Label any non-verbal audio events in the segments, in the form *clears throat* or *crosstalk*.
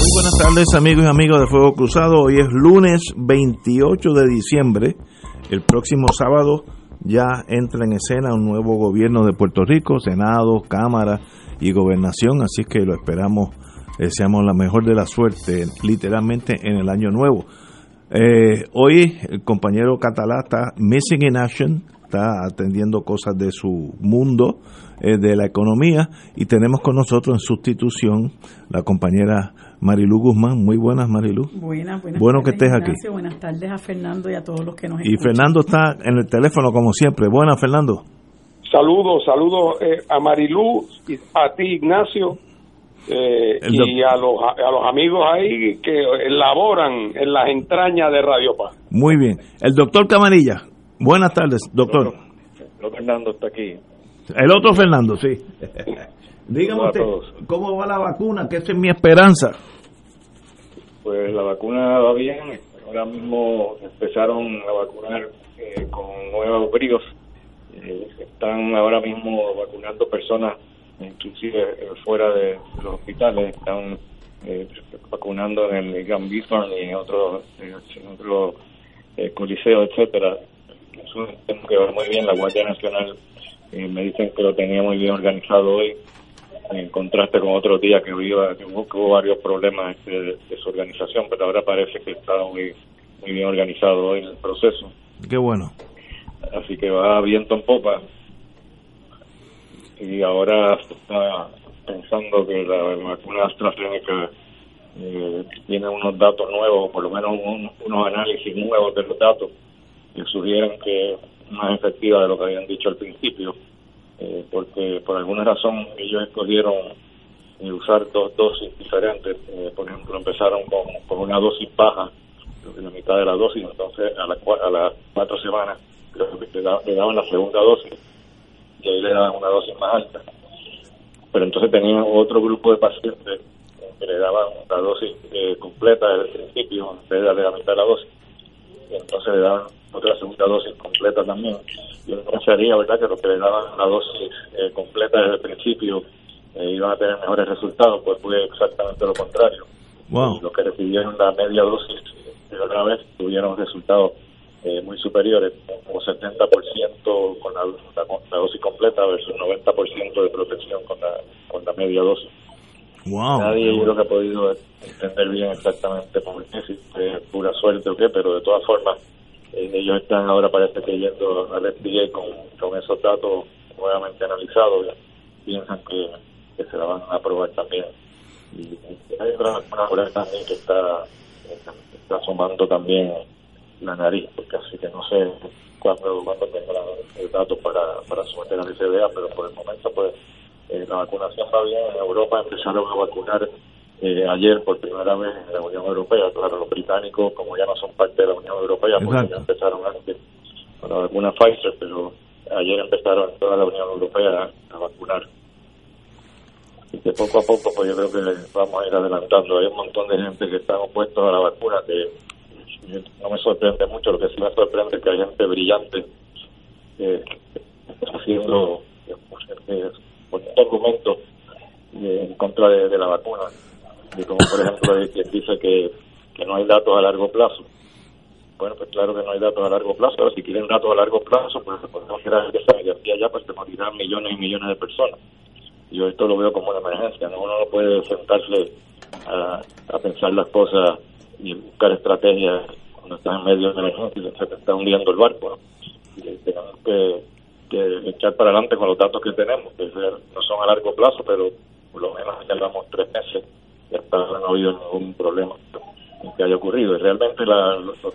Muy buenas tardes amigos y amigos de Fuego Cruzado. Hoy es lunes 28 de diciembre. El próximo sábado ya entra en escena un nuevo gobierno de Puerto Rico, Senado, Cámara y Gobernación, así que lo esperamos, deseamos la mejor de la suerte, literalmente en el año nuevo. Eh, hoy el compañero Catalá está missing in action, está atendiendo cosas de su mundo, eh, de la economía, y tenemos con nosotros en sustitución la compañera Marilu Guzmán. Muy buenas, Marilu. Buenas, buenas Bueno que estés aquí. Ignacio. Buenas tardes a Fernando y a todos los que nos Y escuchan. Fernando está en el teléfono como siempre. Buenas, Fernando. Saludos, saludos eh, a Marilú, y a ti Ignacio, eh, El y a los, a los amigos ahí que laboran en las entrañas de Radio Paz. Muy bien. El doctor Camarilla. Buenas tardes, doctor. Doctor Fernando está aquí. El otro Fernando, sí. *laughs* Dígame usted. ¿cómo va la vacuna? Que esa es mi esperanza. Pues la vacuna va bien. Ahora mismo empezaron a vacunar eh, con nuevos bríos. Eh, están ahora mismo vacunando personas, inclusive eh, fuera de los hospitales. Están eh, vacunando en el Gran y en otros coliseos, etcétera. Es un sistema que va muy bien. La Guardia Nacional me dicen que lo tenía muy bien organizado hoy. En contraste con otros días que, hubo, que hubo, que hubo varios problemas este, de, de su organización, pero ahora parece que está muy, muy bien organizado hoy el proceso. Qué bueno. Así que va viento en popa. Y ahora se está pensando que la vacuna AstraZeneca eh, tiene unos datos nuevos, por lo menos un- unos análisis nuevos de los datos que sugieren que es más efectiva de lo que habían dicho al principio, eh, porque por alguna razón ellos escogieron eh, usar dos dosis diferentes. Eh, por ejemplo, empezaron con, con una dosis baja, la mitad de la dosis, entonces a, la, a las cuatro semanas creo que le, da- le daban la segunda dosis y ahí le daban una dosis más alta. Pero entonces tenían otro grupo de pacientes que le daban la dosis eh, completa desde el principio, en vez de darle la mitad de la dosis y entonces le daban otra segunda dosis completa también. Yo pensaría, ¿verdad?, que los que le daban la dosis eh, completa desde el principio eh, iban a tener mejores resultados, pues fue exactamente lo contrario. Wow. Los que recibieron la media dosis de otra vez tuvieron resultados eh, muy superiores, como 70% con la, la, con la dosis completa versus 90% de protección con la, con la media dosis. Wow. Nadie yo creo que ha podido entender bien exactamente por qué, si es pura suerte o qué, pero de todas formas eh, ellos están ahora parece que yendo al FDA con, con esos datos nuevamente analizados piensan que, que se la van a aprobar también. Y hay otra ahí también que está, está asomando también la nariz, porque así que no sé cuándo, cuándo tendrán el dato para, para someter al FDA, pero por el momento pues eh, la vacunación va bien. En Europa empezaron a vacunar eh, ayer por primera vez en la Unión Europea. Claro, los británicos, como ya no son parte de la Unión Europea, porque ya empezaron antes con la vacuna Pfizer, pero ayer empezaron toda la Unión Europea a, a vacunar. Y que poco a poco, pues yo creo que vamos a ir adelantando. Hay un montón de gente que están opuestos a la vacuna, que no me sorprende mucho. Lo que sí me sorprende es que hay gente brillante eh, haciendo eh, poniendo argumentos eh, en contra de, de la vacuna. Y como por ejemplo hay quien dice que, que no hay datos a largo plazo. Bueno, pues claro que no hay datos a largo plazo. Ahora, si quieren datos a largo plazo, pues podemos crear esa y de aquí a allá pues se morirán millones y millones de personas. Yo esto lo veo como una emergencia. ¿no? Uno no puede sentarse a, pensar las cosas y buscar estrategias cuando estás en medio de una emergencia y se te está hundiendo el barco. Y tenemos que, que echar para adelante con los datos que tenemos, que no son a largo plazo, pero por lo menos ya llevamos tres meses y hasta ahora no ha habido ningún problema que haya ocurrido. Y realmente la, los- los-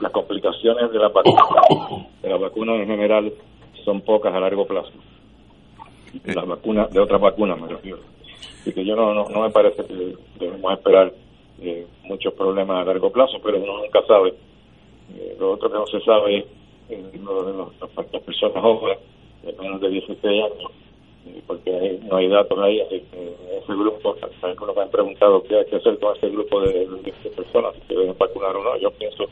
las complicaciones de la vacuna, de la vacuna en general, son pocas a largo plazo. De las vacunas, de otras vacunas me refiero. Así que yo no, no, no me parece que debemos esperar eh, muchos problemas a largo plazo, pero uno nunca sabe Eh, lo otro que no se sabe es lo de las personas jóvenes de menos de 16 años, eh, porque no hay datos ahí, así que ese grupo, algunos me han preguntado qué hay que hacer con ese grupo de, de personas, si deben vacunar o no. Yo pienso,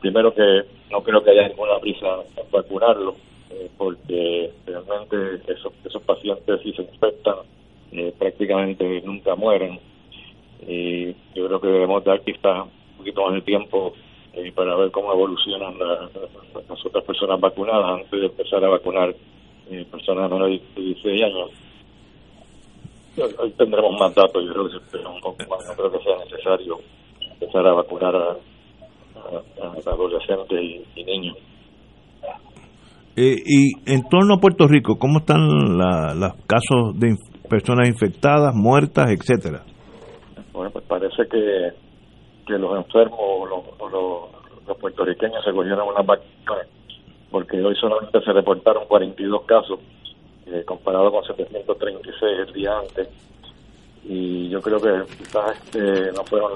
primero que no creo que haya ninguna prisa en vacunarlo, eh, porque realmente esos, esos pacientes si se infectan eh, prácticamente nunca mueren. Y yo creo que debemos dar quizás un poquito más de tiempo eh, para ver cómo evolucionan las otras personas vacunadas antes de empezar a vacunar eh, personas menores de 16 años. Hoy tendremos más datos, yo creo que se espera un poco más, no creo que sea necesario empezar a vacunar a, adolescentes y, niños. Eh, y en torno a Puerto Rico, ¿cómo están los casos de personas infectadas, muertas, etcétera? Bueno, pues parece que, que los enfermos, los, los, puertorriqueños se cogieron una vacuna, porque hoy solamente se reportaron 42 casos, eh, comparado con 736 el día antes. Y yo creo que quizás este, no fueron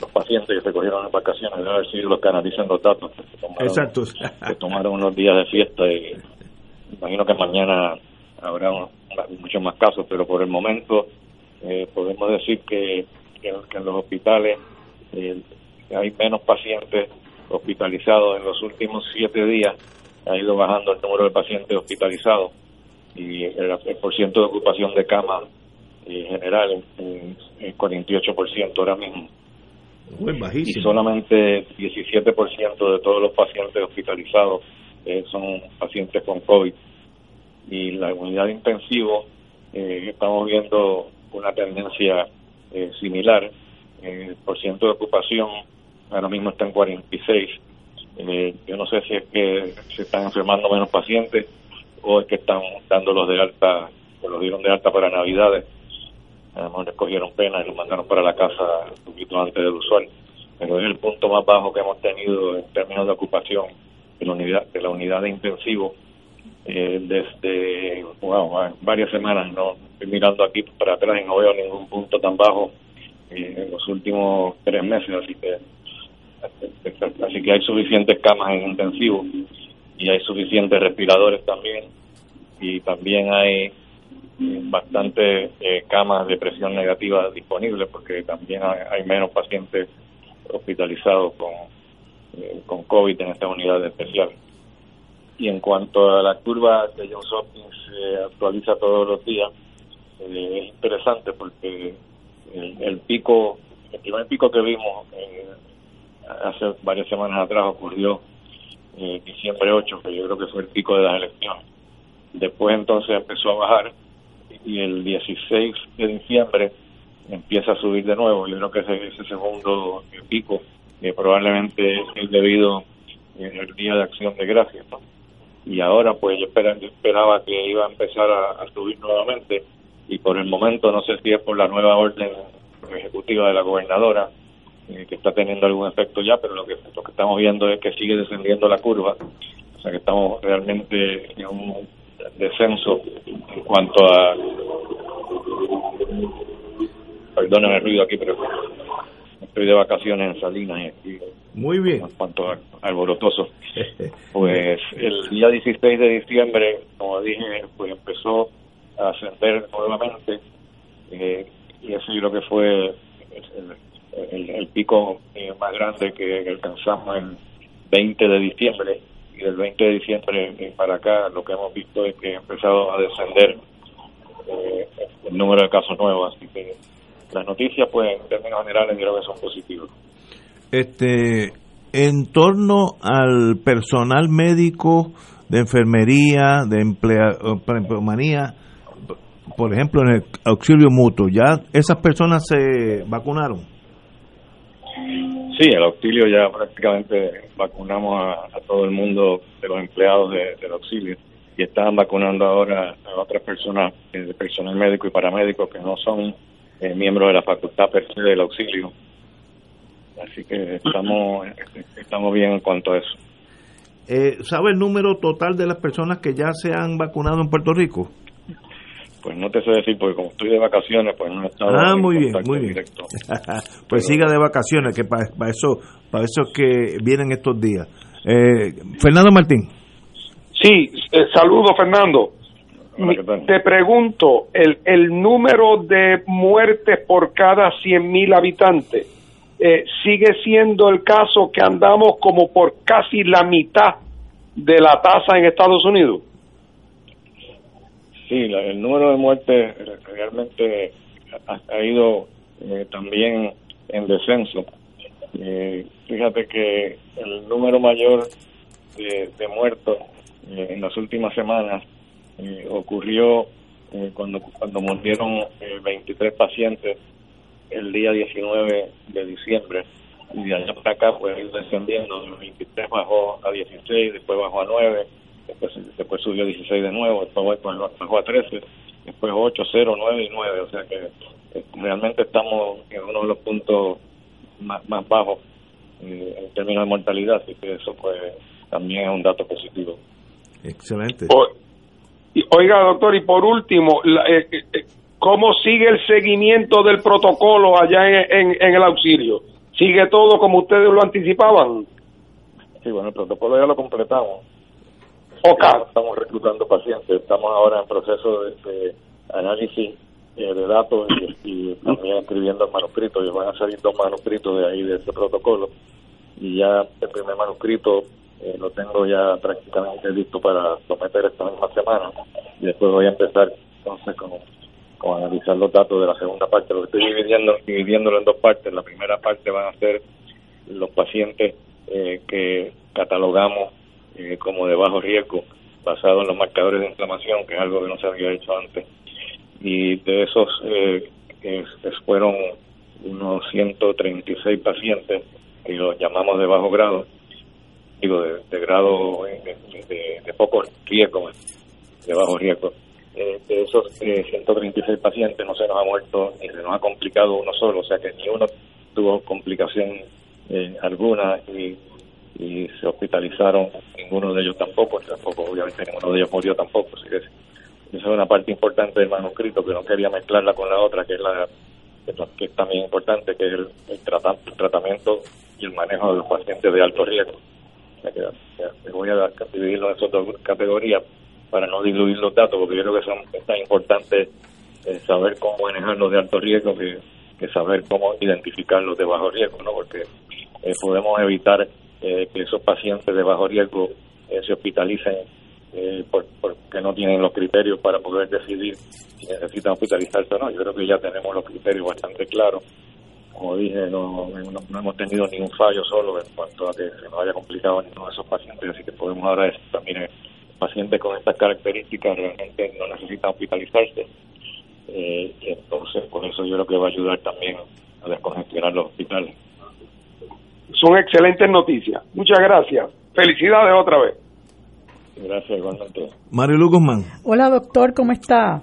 los pacientes que se cogieron en vacaciones, deben haber sido los que analizan los datos. Exacto. que tomaron unos días de fiesta y imagino que mañana habrá muchos más casos, pero por el momento eh, podemos decir que, en los hospitales eh, hay menos pacientes hospitalizados en los últimos siete días, ha ido bajando el número de pacientes hospitalizados y el, el ciento de ocupación de cama en general en, en 48% ahora mismo. Y solamente 17% de todos los pacientes hospitalizados eh, son pacientes con COVID y la unidad de intensivo eh, estamos viendo una tendencia eh, similar. el porcentaje de ocupación ahora mismo está en 46. Eh, yo no sé si es que se están enfermando menos pacientes o es que están dándolos de alta, o los dieron de alta para Navidades. A lo les cogieron pena y los mandaron para la casa un poquito antes del usual. Pero es el punto más bajo que hemos tenido en términos de ocupación de la unidad de, la unidad de intensivo eh, desde varias semanas. No estoy mirando aquí para atrás y no veo ningún punto tan bajo eh, en los últimos tres meses, así que así que hay suficientes camas en intensivo y hay suficientes respiradores también y también hay eh, bastantes camas de presión negativa disponibles porque también hay, menos pacientes hospitalizados con, con COVID en estas unidades especiales. Y en cuanto a la curva de Johns Hopkins se actualiza todos los días, eh, es interesante porque el, pico, el primer pico que vimos eh, hace varias semanas atrás ocurrió diciembre 8, que yo creo que fue el pico de las elecciones. Después entonces empezó a bajar y el 16 de diciembre empieza a subir de nuevo. Yo creo que ese, ese segundo pico que probablemente es debido al Día de Acción de Gracias. y ahora pues yo, esperaba que iba a empezar a, subir nuevamente y por el momento no sé si es por la nueva orden ejecutiva de la gobernadora eh, que está teniendo algún efecto ya, pero lo que, lo que estamos viendo es que sigue descendiendo la curva, o sea que estamos realmente en un descenso en cuanto a... Perdónenme el ruido aquí, pero estoy de vacaciones en Salinas y muy bien. En cuanto alborotoso *laughs* pues el día 16 de diciembre como dije pues empezó a ascender nuevamente eh, y ese yo creo que fue el, pico eh, más grande que alcanzamos el 20 de diciembre y del 20 de diciembre eh, para acá lo que hemos visto es que ha empezado a descender el número de casos nuevos así que las noticias, pues, en términos generales, creo que son positivas. Este, en torno al personal médico de enfermería, de empleomanía, por ejemplo, en el auxilio mutuo, ¿ya esas personas se vacunaron? Sí, el auxilio ya prácticamente vacunamos a, todo el mundo de los empleados del auxilio y están vacunando ahora a otras personas, de personal médico y paramédico que no son eh, miembros de la facultad per del auxilio. Así que estamos, estamos bien en cuanto a eso. Eh, ¿Sabe el número total de las personas que ya se han vacunado en Puerto Rico? Pues no te sé decir, porque como estoy de vacaciones, pues no he estado Ah, en muy bien, muy bien. directo. *laughs* pues siga de vacaciones, que para, eso para eso es que vienen estos días. Eh, Fernando Martín. Sí, eh, saludo Fernando. Te pregunto, el, el número de muertes por cada 100.000 habitantes eh, sigue siendo el caso que andamos como por casi la mitad de la tasa en Estados Unidos. Sí, la- el número de muertes realmente ha, ido eh, también en descenso. Eh, fíjate que el número mayor de, de muertos eh, en las últimas semanas eh, ocurrió eh, cuando cuando murieron eh, 23 pacientes el día 19 de diciembre. Y de allá para acá pues descendiendo, de los 23 bajó a 16, después bajó a 9, después, después subió a 16 de nuevo, después bajó, a 13, después 8, 0, 9 y 9, o sea que eh, realmente estamos en uno de los puntos más, más bajos eh, en términos de mortalidad, así que eso pues también es un dato positivo. Excelente. O- y, oiga, doctor, y por último, la- eh, eh, eh, ¿cómo sigue el seguimiento del protocolo allá en, en- en el auxilio? ¿Sigue todo como ustedes lo anticipaban? Sí, bueno, el protocolo ya lo completamos. Ok. Ya Estamos reclutando pacientes, estamos ahora en proceso de, de análisis eh, de datos y, y también escribiendo el manuscrito. Y van a salir dos manuscritos de ahí, de ese protocolo. Y ya el primer manuscrito eh, lo tengo ya prácticamente listo para someter esta misma semana. Y después voy a empezar entonces con, con analizar los datos de la segunda parte. Lo estoy dividiendo, dividiéndolo en dos partes. La primera parte van a ser los pacientes eh, que catalogamos eh, como de bajo riesgo basado en los marcadores de inflamación, que es algo que no se había hecho antes. Y de esos eh, fueron unos 136 pacientes que los llamamos de bajo grado, digo, de, grado eh, de, poco riesgo, de bajo riesgo. Eh, de esos eh, 136 pacientes no se nos ha muerto ni se nos ha complicado uno solo, o sea que ni uno tuvo complicación eh, alguna y, y se hospitalizaron, ninguno de ellos tampoco, tampoco obviamente ninguno de ellos murió tampoco, así que esa es una parte importante del manuscrito que no quería mezclarla con la otra, que es la que es también importante, que es el, el trata- el tratamiento y el manejo de los pacientes de alto riesgo. O voy a dividirlo en esas dos categorías para no diluir los datos, porque yo creo que son, es tan importante eh, saber cómo manejar los de alto riesgo que, que saber cómo identificar los de bajo riesgo, ¿no? Porque eh, podemos evitar eh, que esos pacientes de bajo riesgo eh, se hospitalicen eh, por- porque no tienen los criterios para poder decidir si necesitan hospitalizarse o no. Yo creo que ya tenemos los criterios bastante claros. Como dije, no, no, hemos tenido ningún fallo solo en cuanto a que se nos haya complicado ninguno de esos pacientes, así que podemos ahora decir también eh, pacientes con estas características realmente no necesitan hospitalizarse. Eh, entonces, por eso yo creo que va a ayudar también a descongestionar los hospitales. Son excelentes noticias. Muchas gracias. Felicidades otra vez. Gracias, igualmente. Marilu Guzmán. Hola doctor, ¿cómo está?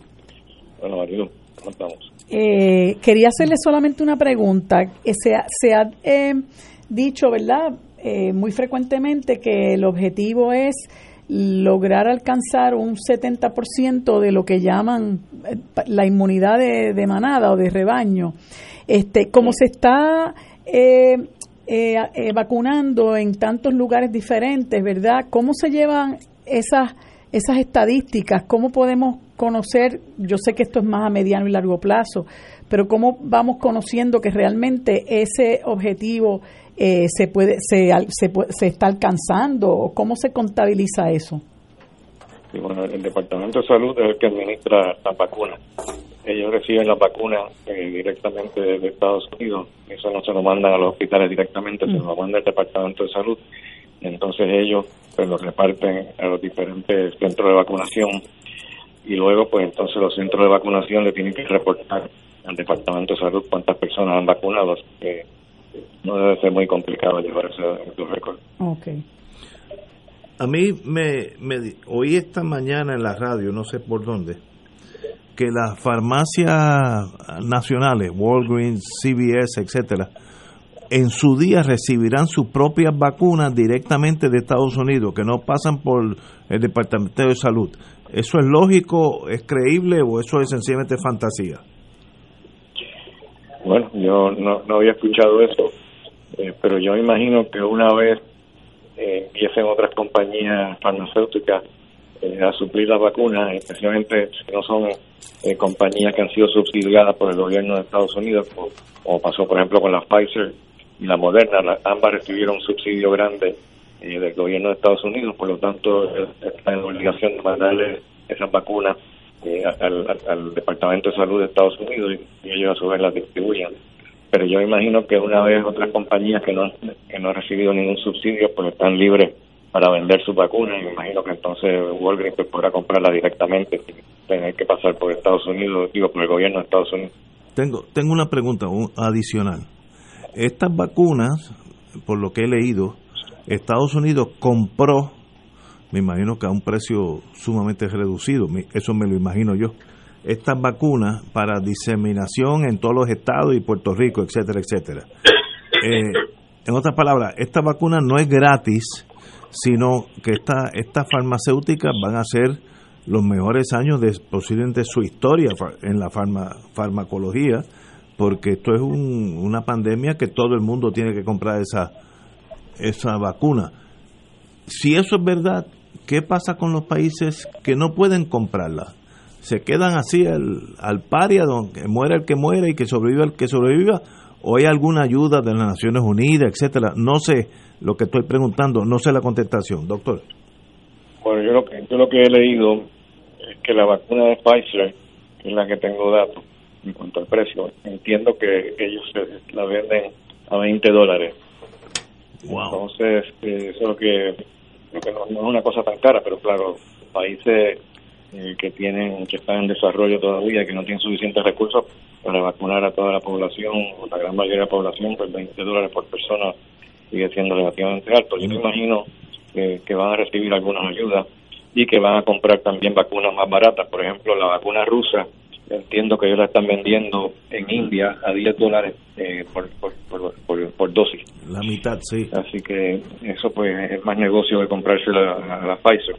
Bueno, Marilu, ¿cómo estamos? Eh, quería hacerle solamente una pregunta. Eh, Se ha, se ha eh, dicho, ¿verdad? Eh, muy frecuentemente que el objetivo es lograr alcanzar un 70% de lo que llaman eh, la inmunidad de, de manada o de rebaño. Este, como se está eh, eh, eh, vacunando en tantos lugares diferentes, ¿verdad? ¿Cómo se llevan esas esas estadísticas? ¿Cómo podemos conocer? Yo sé que esto es más a mediano y largo plazo, pero cómo vamos conociendo que realmente ese objetivo eh, se puede se, se, se está alcanzando cómo se contabiliza eso? Y bueno, el Departamento de Salud es el que administra las vacunas. Ellos reciben las vacunas eh, directamente de Estados Unidos. Eso no se lo mandan a los hospitales directamente, se lo manda el Departamento de Salud. Entonces ellos pues lo reparten a los diferentes centros de vacunación y luego pues entonces los centros de vacunación le tienen que reportar al Departamento de Salud cuántas personas han vacunado. Que no debe ser muy complicado llevar ese, ese récord. Okay. A mí me, me oí esta mañana en la radio, no sé por dónde, que las farmacias nacionales, Walgreens, CVS, etcétera, en su día recibirán sus propias vacunas directamente de Estados Unidos, que no pasan por el Departamento de Salud. ¿Eso es lógico, es creíble o eso es sencillamente fantasía? Bueno, yo no, no había escuchado eso, eh, pero yo imagino que una vez eh, empiecen otras compañías farmacéuticas eh, a suplir las vacunas, especialmente si no son eh, compañías que han sido subsidiadas por el gobierno de Estados Unidos, como, pasó por ejemplo con la Pfizer y la Moderna, ambas recibieron un subsidio grande eh, del gobierno de Estados Unidos, por lo tanto está en obligación de mandarle esas vacunas al, Departamento de Salud de Estados Unidos y, ellos a su vez las distribuyan. Pero yo imagino que una vez otras compañías que no, que no han recibido ningún subsidio, pues están libres para vender sus vacunas me imagino que entonces Walgreens pues, podrá comprarla directamente sin tener que pasar por Estados Unidos, digo, por el gobierno de Estados Unidos. Tengo, tengo una pregunta adicional. Estas vacunas, por lo que he leído, Estados Unidos compró, me imagino que a un precio sumamente reducido, eso me lo imagino yo, estas vacunas para diseminación en todos los estados y Puerto Rico, etcétera, etcétera. Eh, en otras palabras, esta vacuna no es gratis, sino que esta, estas farmacéuticas van a ser los mejores años de posiblemente su historia en la farmacología, porque esto es una pandemia que todo el mundo tiene que comprar esa, esa vacuna. Si eso es verdad, ¿qué pasa con los países que no pueden comprarla? ¿Se quedan así al, al paria, donde muere el que muere y que sobreviva el que sobreviva? ¿O hay alguna ayuda de las Naciones Unidas, etcétera? No sé lo que estoy preguntando, no sé la contestación, doctor. Bueno, yo lo que, yo lo que he leído es que la vacuna de Pfizer, que es la que tengo datos en cuanto al precio, entiendo que ellos la venden a 20 dólares. Entonces, eh, eso es lo que, no, es una cosa tan cara, pero claro, países eh, que tienen que están en desarrollo todavía, que no tienen suficientes recursos para vacunar a toda la población, o la gran mayoría de la población, pues 20 dólares por persona sigue siendo relativamente alto. Yo me imagino que, van a recibir algunas ayudas y que van a comprar también vacunas más baratas. Por ejemplo, la vacuna rusa, entiendo que ellos la están vendiendo en India a 10 dólares eh, por, por, dosis. La mitad, sí. Así que eso pues es más negocio que comprarse la, la, Pfizer,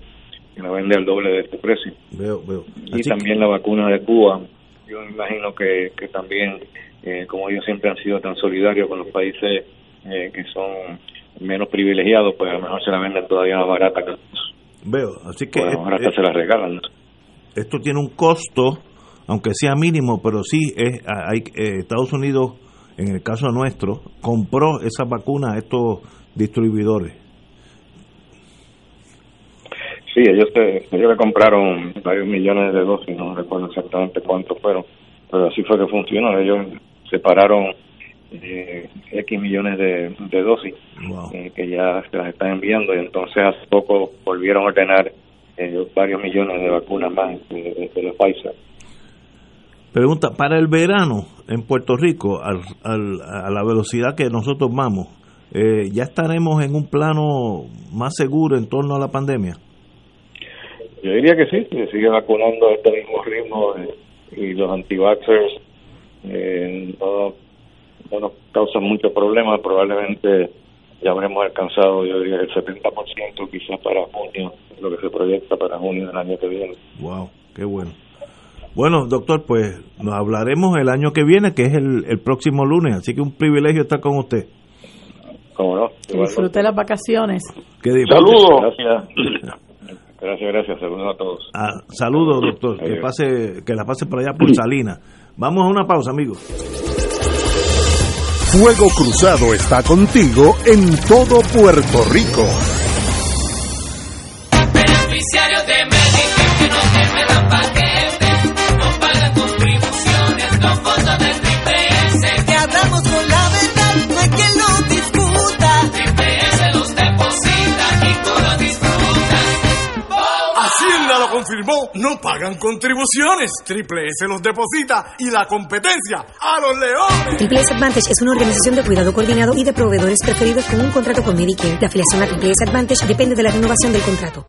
que la vende al doble de este precio. Veo, veo. y también la vacuna de Cuba, yo me imagino que, que también, eh, como ellos siempre han sido tan solidarios con los países eh, que son menos privilegiados, pues a lo mejor se la venden todavía más barata que Veo, así que... ahora se la regalan. Esto tiene un costo, aunque sea mínimo, pero sí es, hay, eh, Estados Unidos, en el caso nuestro, compró esas vacunas a estos distribuidores. Sí, ellos, ellos le compraron varios millones de dosis, no recuerdo exactamente cuántos fueron, pero así fue que funcionó. Ellos separaron eh, X millones de, dosis eh, que ya se las están enviando y entonces hace poco volvieron a ordenar eh, varios millones de vacunas más de, de, Pfizer. Pregunta, para el verano en Puerto Rico, al, a la velocidad que nosotros vamos, eh, ¿ya estaremos en un plano más seguro en torno a la pandemia? Yo diría que sí, se sigue vacunando a este mismo ritmo y los anti-vaxxers no no nos causa mucho problema, probablemente ya habremos alcanzado, yo diría, el 70% quizás para junio, lo que se proyecta para junio del año que viene. Wow, qué bueno. Bueno, doctor, pues nos hablaremos el año que viene, que es el, el próximo lunes, así que un privilegio estar con usted. ¿Cómo no? disfrute las vacaciones. Saludos. Gracias. *clears throat* Gracias, gracias. Saludos a todos. Ah, saludos, doctor. Que pase, que la pase por allá por *clears throat* Salina. Vamos a una pausa, amigos. Fuego Cruzado está contigo en todo Puerto Rico. Confirmó, no pagan contribuciones. Triple S los deposita y la competencia a los leones. Triple S Advantage es una organización de cuidado coordinado y de proveedores preferidos con un contrato con Medicare. La afiliación a Triple S Advantage depende de la renovación del contrato.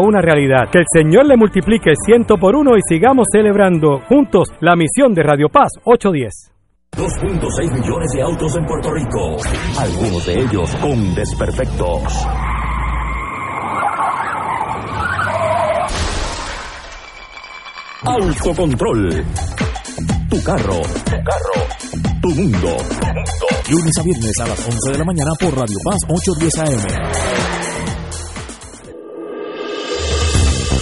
una realidad. Que el Señor le multiplique ciento por uno y sigamos celebrando juntos la misión de Radio Paz 810. 2.6 millones de autos en Puerto Rico, algunos de ellos con desperfectos. Autocontrol. Tu carro, tu carro, tu mundo. Lunes a viernes a las 11 de la mañana por Radio Paz 810 AM.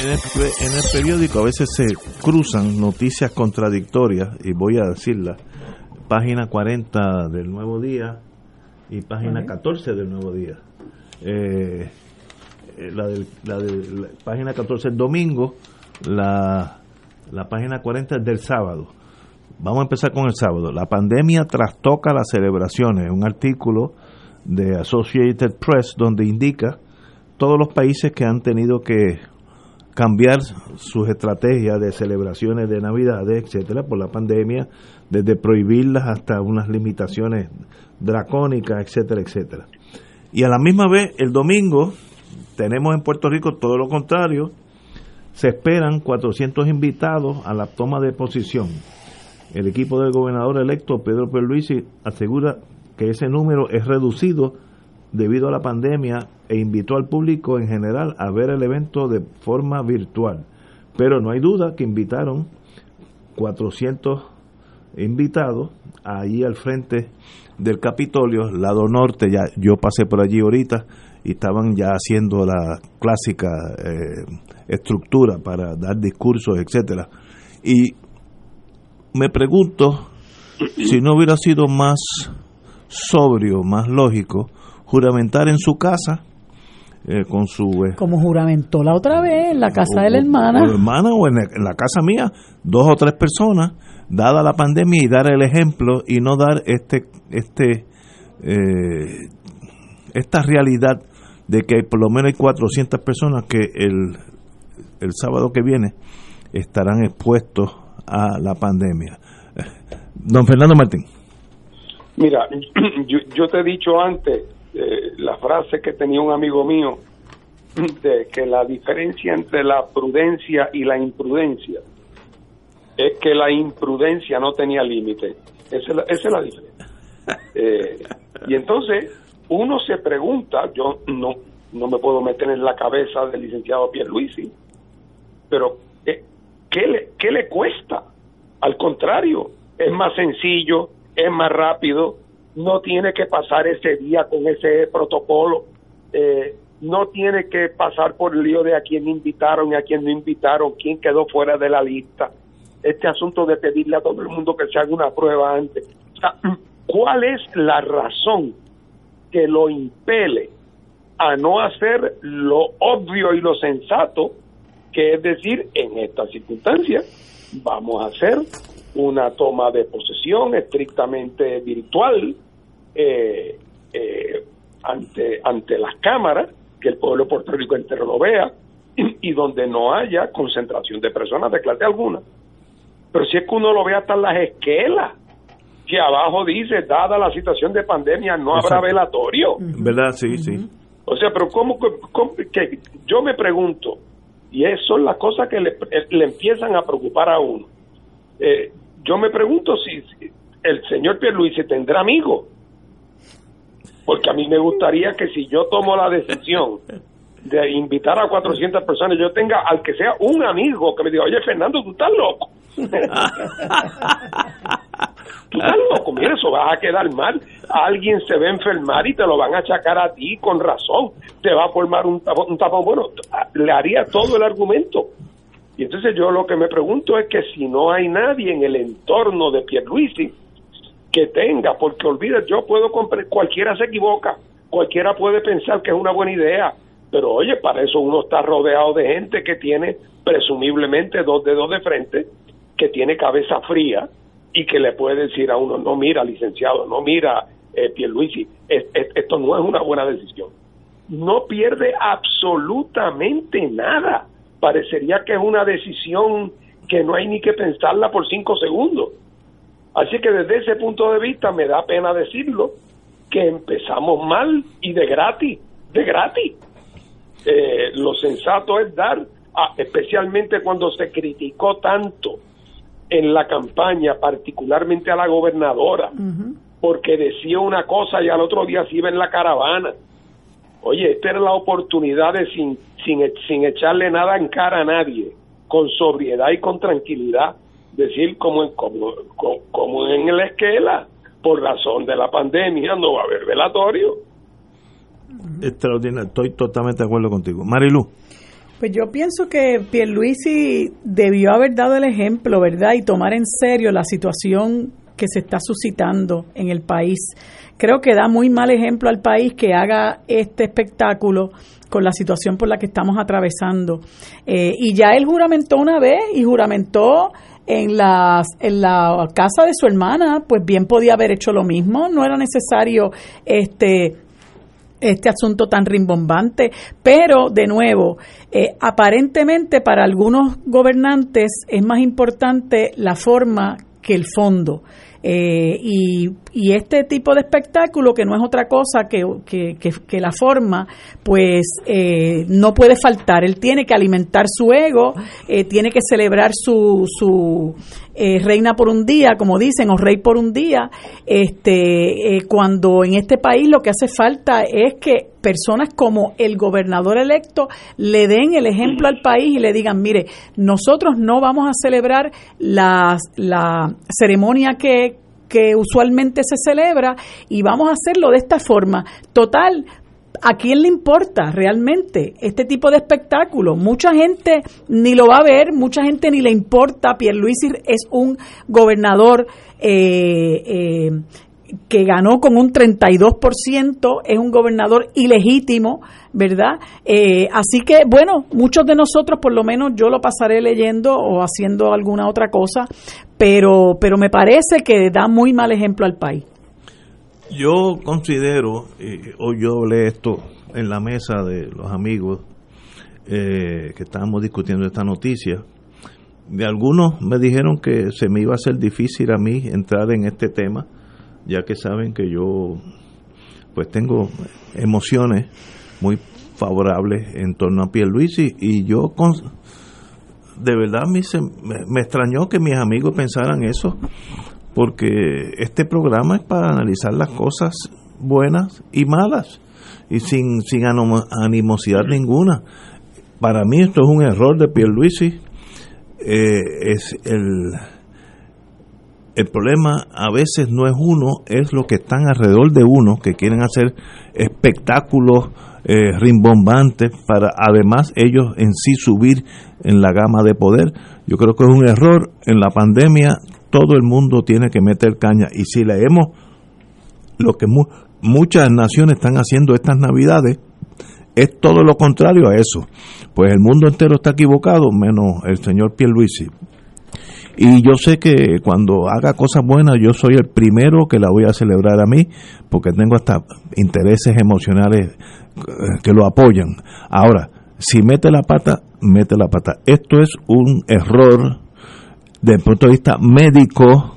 En el, en el, periódico a veces se cruzan noticias contradictorias y voy a decirlas. Página 40 del Nuevo Día y página 14 del Nuevo Día. Eh, la, del, la de la página 14 el domingo, la, la página 40 es del sábado. Vamos a empezar con el sábado. La pandemia trastoca las celebraciones. Un artículo de Associated Press donde indica todos los países que han tenido que cambiar sus estrategias de celebraciones de Navidades, etcétera, por la pandemia, desde prohibirlas hasta unas limitaciones dracónicas, etcétera, etcétera. Y a la misma vez, el domingo, tenemos en Puerto Rico todo lo contrario, se esperan 400 invitados a la toma de posición. El equipo del gobernador electo, Pedro Pierluisi, asegura que ese número es reducido debido a la pandemia e invitó al público en general a ver el evento de forma virtual. Pero no hay duda que invitaron 400 invitados allí al frente del Capitolio, lado norte, ya yo pasé por allí ahorita y estaban ya haciendo la clásica eh, estructura para dar discursos, etcétera. Y me pregunto si no hubiera sido más sobrio, más lógico, juramentar en su casa eh, con su... Eh, Como juramentó la otra vez en la casa de la hermana. O hermana o en la, en la, casa mía, dos o tres personas, dada la pandemia y dar el ejemplo y no dar este este eh, esta realidad de que por lo menos hay 400 personas que el, el sábado que viene estarán expuestos a la pandemia. Don Fernando Martín. Mira, *clears throat* yo, yo te he dicho antes eh, la frase que tenía un amigo mío *clears throat* de que la diferencia entre la prudencia y la imprudencia es que la imprudencia no tenía límite. Esa, es la, esa es la diferencia. *laughs* Eh, y entonces uno se pregunta, yo no no me puedo meter en la cabeza del licenciado Pierluisi, pero eh, ¿qué, le, ¿qué le cuesta? Al contrario, es más sencillo, es más rápido, no tiene que pasar ese día con ese protocolo, eh, no tiene que pasar por el lío de a quién invitaron y a quién no invitaron, quién quedó fuera de la lista. Este asunto de pedirle a todo el mundo que se haga una prueba antes. O sea, *clears throat* ¿Cuál es la razón que lo impele a no hacer lo obvio y lo sensato, que es decir, en estas circunstancias vamos a hacer una toma de posesión estrictamente virtual eh, eh, ante, ante las cámaras, que el pueblo de Puerto Rico entero lo vea, y, *clears throat* y, donde no haya concentración de personas de clase alguna. Pero si es que uno lo ve hasta en las esquelas, que abajo dice, dada la situación de pandemia, no habrá Exacto. velatorio. ¿Verdad? Sí, sí. O sea, pero ¿cómo, cómo- que yo me pregunto, y eso son las cosas que le, le empiezan a preocupar a uno. Eh, yo me pregunto si, si el señor Pierluisi tendrá amigos, porque a mí me gustaría que si yo tomo la decisión de invitar a 400 personas, yo tenga al que sea un amigo que me diga, oye Fernando, tú estás loco. *laughs* tú estás loco, mira, eso va a quedar mal. Alguien se va a enfermar y te lo van a achacar a ti con razón. Te va a formar un tapón, un tapón. Bueno, le haría todo el argumento. Y entonces yo lo que me pregunto es que si no hay nadie en el entorno de Pierluisi que tenga, porque olvida, yo puedo comprar, cualquiera se equivoca, cualquiera puede pensar que es una buena idea, pero oye, para eso uno está rodeado de gente que tiene presumiblemente dos dedos de frente, que tiene cabeza fría y que le puede decir a uno, no mira, licenciado, no mira, eh, Pierluisi, es- es- esto no es una buena decisión. No pierde absolutamente nada. Parecería que es una decisión que no hay ni que pensarla por cinco segundos. Así que desde ese punto de vista me da pena decirlo, que empezamos mal y de gratis, de gratis. Eh, lo sensato es dar, a- especialmente cuando se criticó tanto en la campaña, particularmente a la gobernadora, porque decía una cosa y al otro día se iba en la caravana. Oye, esta era la oportunidad de sin, sin, sin echarle nada en cara a nadie, con sobriedad y con tranquilidad, decir como, en- como, como, en la esquela, por razón de la pandemia no va a haber velatorio. Extraordinario, estoy totalmente de acuerdo contigo. Marilu, Pues yo pienso que Pierluisi debió haber dado el ejemplo, ¿verdad? Y tomar en serio la situación que se está suscitando en el país. Creo que da muy mal ejemplo al país que haga este espectáculo con la situación por la que estamos atravesando. Eh, y ya él juramentó una vez y juramentó en, las, en la casa de su hermana, pues bien podía haber hecho lo mismo, no era necesario este este asunto tan rimbombante, pero de nuevo, eh, aparentemente para algunos gobernantes es más importante la forma que el fondo. Eh, y, y este tipo de espectáculo, que no es otra cosa que, que, que- que la forma, pues eh, no puede faltar. Él tiene que alimentar su ego, eh, tiene que celebrar su, su eh, reina por un día, como dicen, o rey por un día, este, eh, cuando en este país lo que hace falta es que personas como el gobernador electo le den el ejemplo al país y le digan, mire, nosotros no vamos a celebrar las- la ceremonia que, que usualmente se celebra y vamos a hacerlo de esta forma. Total, ¿A quién le importa realmente este tipo de espectáculo? Mucha gente ni lo va a ver, mucha gente ni le importa. Pierluisi es un gobernador eh, eh, que ganó con un 32%, es un gobernador ilegítimo, ¿verdad? Eh, así que, bueno, muchos de nosotros, por lo menos yo lo pasaré leyendo o haciendo alguna otra cosa, pero, pero me parece que da muy mal ejemplo al país. Yo considero, eh, o yo hablé esto en la mesa de los amigos eh, que estábamos discutiendo esta noticia, de algunos me dijeron que se me iba a hacer difícil a mí entrar en este tema, ya que saben que yo pues tengo emociones muy favorables en torno a Pierluisi y yo con, de verdad me, me extrañó que mis amigos pensaran eso porque este programa es para analizar las cosas buenas y malas y sin, sin animosidad ninguna. Para mí esto es un error de Pierluisi. Eh, es el, el problema a veces no es uno, es lo que están alrededor de uno, que quieren hacer espectáculos eh, rimbombantes para además ellos en sí subir en la gama de poder. Yo creo que es un error. En la pandemia todo el mundo tiene que meter caña y si leemos lo que mu- muchas naciones están haciendo estas navidades, es todo lo contrario a eso. Pues el mundo entero está equivocado, menos el señor Pierluisi. Y yo sé que cuando haga cosas buenas, yo soy el primero que la voy a celebrar a mí, porque tengo hasta intereses emocionales eh, que lo apoyan. Ahora, si mete la pata, mete la pata. Esto es un error desde el punto de vista médico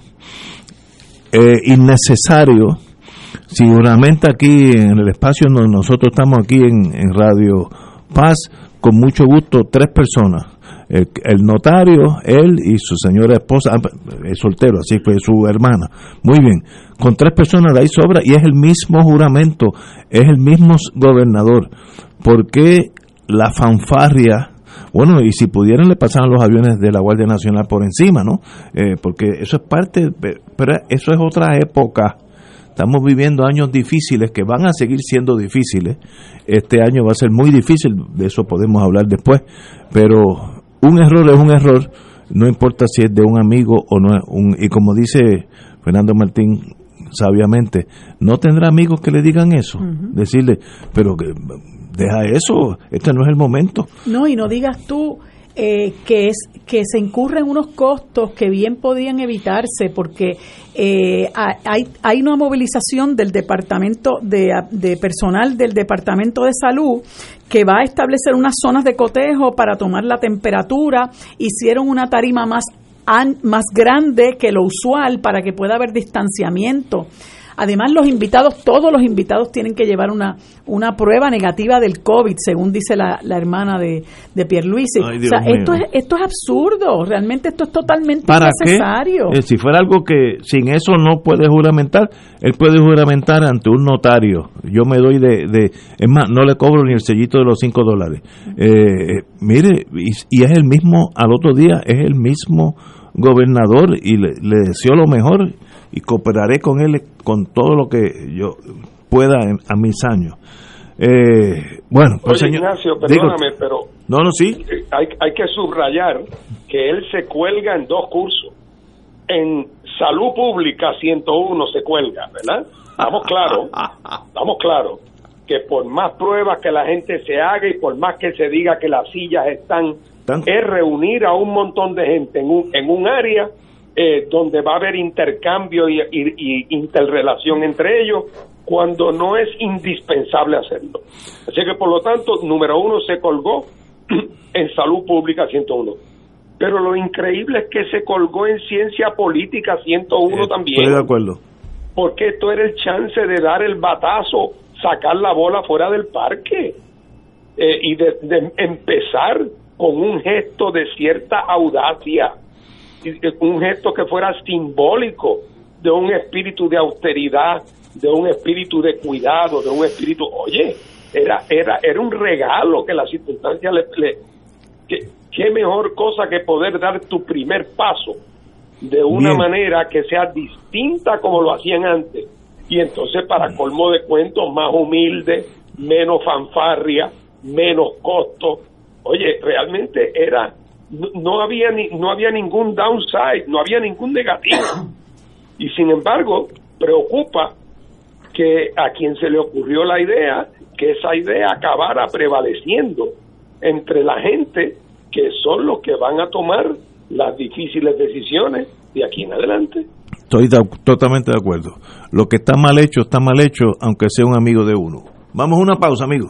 eh, innecesario. Si realmente aquí en el espacio donde nosotros estamos aquí en, Radio Paz, con mucho gusto, tres personas. El, notario, él y su señora esposa, ah, es soltero, así fue su hermana. Muy bien, con tres personas de ahí sobra y es el mismo juramento, es el mismo gobernador. ¿Por qué la fanfarria, bueno, y si pudieran le pasaran los aviones de la Guardia Nacional por encima, ¿no? Eh, porque eso es parte, pero eso es otra época. Estamos viviendo años difíciles que van a seguir siendo difíciles. Este año va a ser muy difícil, de eso podemos hablar después, pero un error es un error, no importa si es de un amigo o no es un, y como dice Fernando Martín sabiamente, no tendrá amigos que le digan eso, decirle, pero que deja eso, este no es el momento. No, y no digas tú eh, que es que se incurren unos costos que bien podían evitarse porque eh, hay, hay una movilización del departamento de, de personal del departamento de salud que va a establecer unas zonas de cotejo para tomar la temperatura hicieron una tarima más más grande que lo usual para que pueda haber distanciamiento. Además, los invitados, todos los invitados tienen que llevar una, una prueba negativa del COVID, según dice la, la hermana de, de Pierluisi. o sea, esto es, esto es absurdo, realmente esto es totalmente ¿Para innecesario. Qué? Eh, si fuera algo que sin eso no puede juramentar, él puede juramentar ante un notario. Yo me doy de, de es más, no le cobro ni el sellito de los cinco dólares. Eh, mire, y, y, es el mismo, al otro día, es el mismo gobernador y le, le deseo lo mejor y cooperaré con él con todo lo que yo pueda en, a mis años. Eh, bueno, pues, Oye, señor, Ignacio, perdóname, digo, pero no, no, sí. hay, hay que subrayar que él se cuelga en dos cursos. En salud pública 101 se cuelga, ¿verdad? Estamos claros, *laughs* estamos claros que por más pruebas que la gente se haga y por más que se diga que las sillas están, es reunir a un montón de gente en un, en un área eh, donde va a haber intercambio y, y, y, interrelación entre ellos cuando no es indispensable hacerlo. Así que, por lo tanto, número uno se colgó *clears throat* en salud pública 101. Pero lo increíble es que se colgó en ciencia política 101 eh, también. Estoy de acuerdo. Porque esto era el chance de dar el batazo, sacar la bola fuera del parque eh, y de, de empezar con un gesto de cierta audacia un gesto que fuera simbólico de un espíritu de austeridad, de un espíritu de cuidado, de un espíritu, oye, era era era un regalo que las circunstancias le, le que, qué mejor cosa que poder dar tu primer paso de una Bien. manera que sea distinta como lo hacían antes y entonces para colmo de cuentos más humilde, menos fanfarria, menos costo. Oye, realmente era no, había ni, no había ningún downside, no había ningún negativo. Y sin embargo, preocupa que a quien se le ocurrió la idea, que esa idea acabara prevaleciendo entre la gente que son los que van a tomar las difíciles decisiones de aquí en adelante. Estoy totalmente de acuerdo. Lo que está mal hecho, está mal hecho, aunque sea un amigo de uno. Vamos a una pausa, amigo.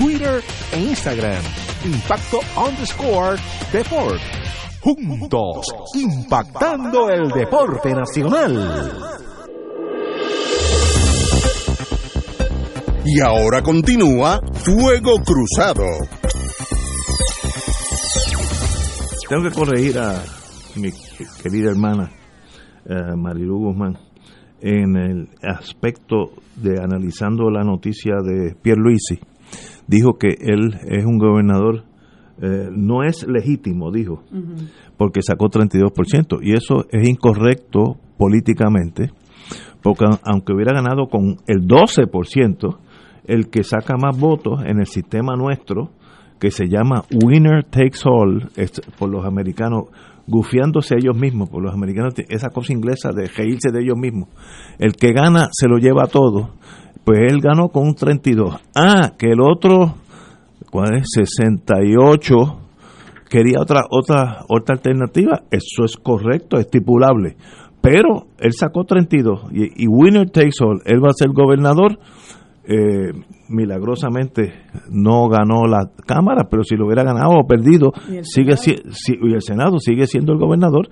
Twitter e Instagram Impacto underscore Deport juntos impactando el deporte nacional. Y ahora continúa Fuego Cruzado. Tengo que corregir a mi querida hermana eh, Marilu Guzmán en el aspecto de analizando la noticia de Pierluisi. Dijo que él es un gobernador, eh, no es legítimo, dijo, porque sacó 32%. Y eso es incorrecto políticamente, porque aunque hubiera ganado con el 12%, el que saca más votos en el sistema nuestro, que se llama Winner Takes All, es por los americanos, gufiándose ellos mismos, por los americanos, esa cosa inglesa de reírse de ellos mismos. El que gana se lo lleva todo. Pues él ganó con un 32. Ah, que el otro, ¿cuál es? 68 quería otra otra otra alternativa, eso es correcto, estipulable. Pero él sacó 32 y, y winner takes all, él va a ser gobernador. Eh, milagrosamente no ganó la Cámara, pero si lo hubiera ganado o perdido, sigue si, si- y el Senado sigue siendo el gobernador,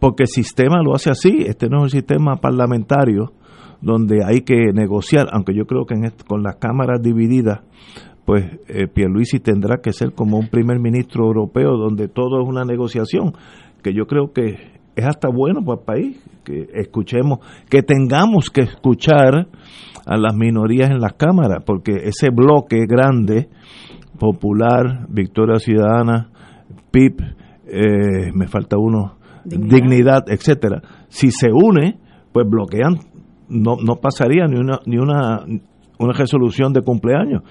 porque el sistema lo hace así, este no es un sistema parlamentario donde hay que negociar, aunque yo creo que en este- con las cámaras divididas, pues eh, Pierluisi tendrá que ser como un primer ministro europeo donde todo es una negociación, que yo creo que es hasta bueno para el país, que escuchemos, que tengamos que escuchar a las minorías en las cámaras, porque ese bloque grande, popular, Victoria Ciudadana, PIP, eh, me falta uno, dignidad. etcétera, si se une, pues bloquean, no, no pasaría ni una, ni una, una resolución de cumpleaños.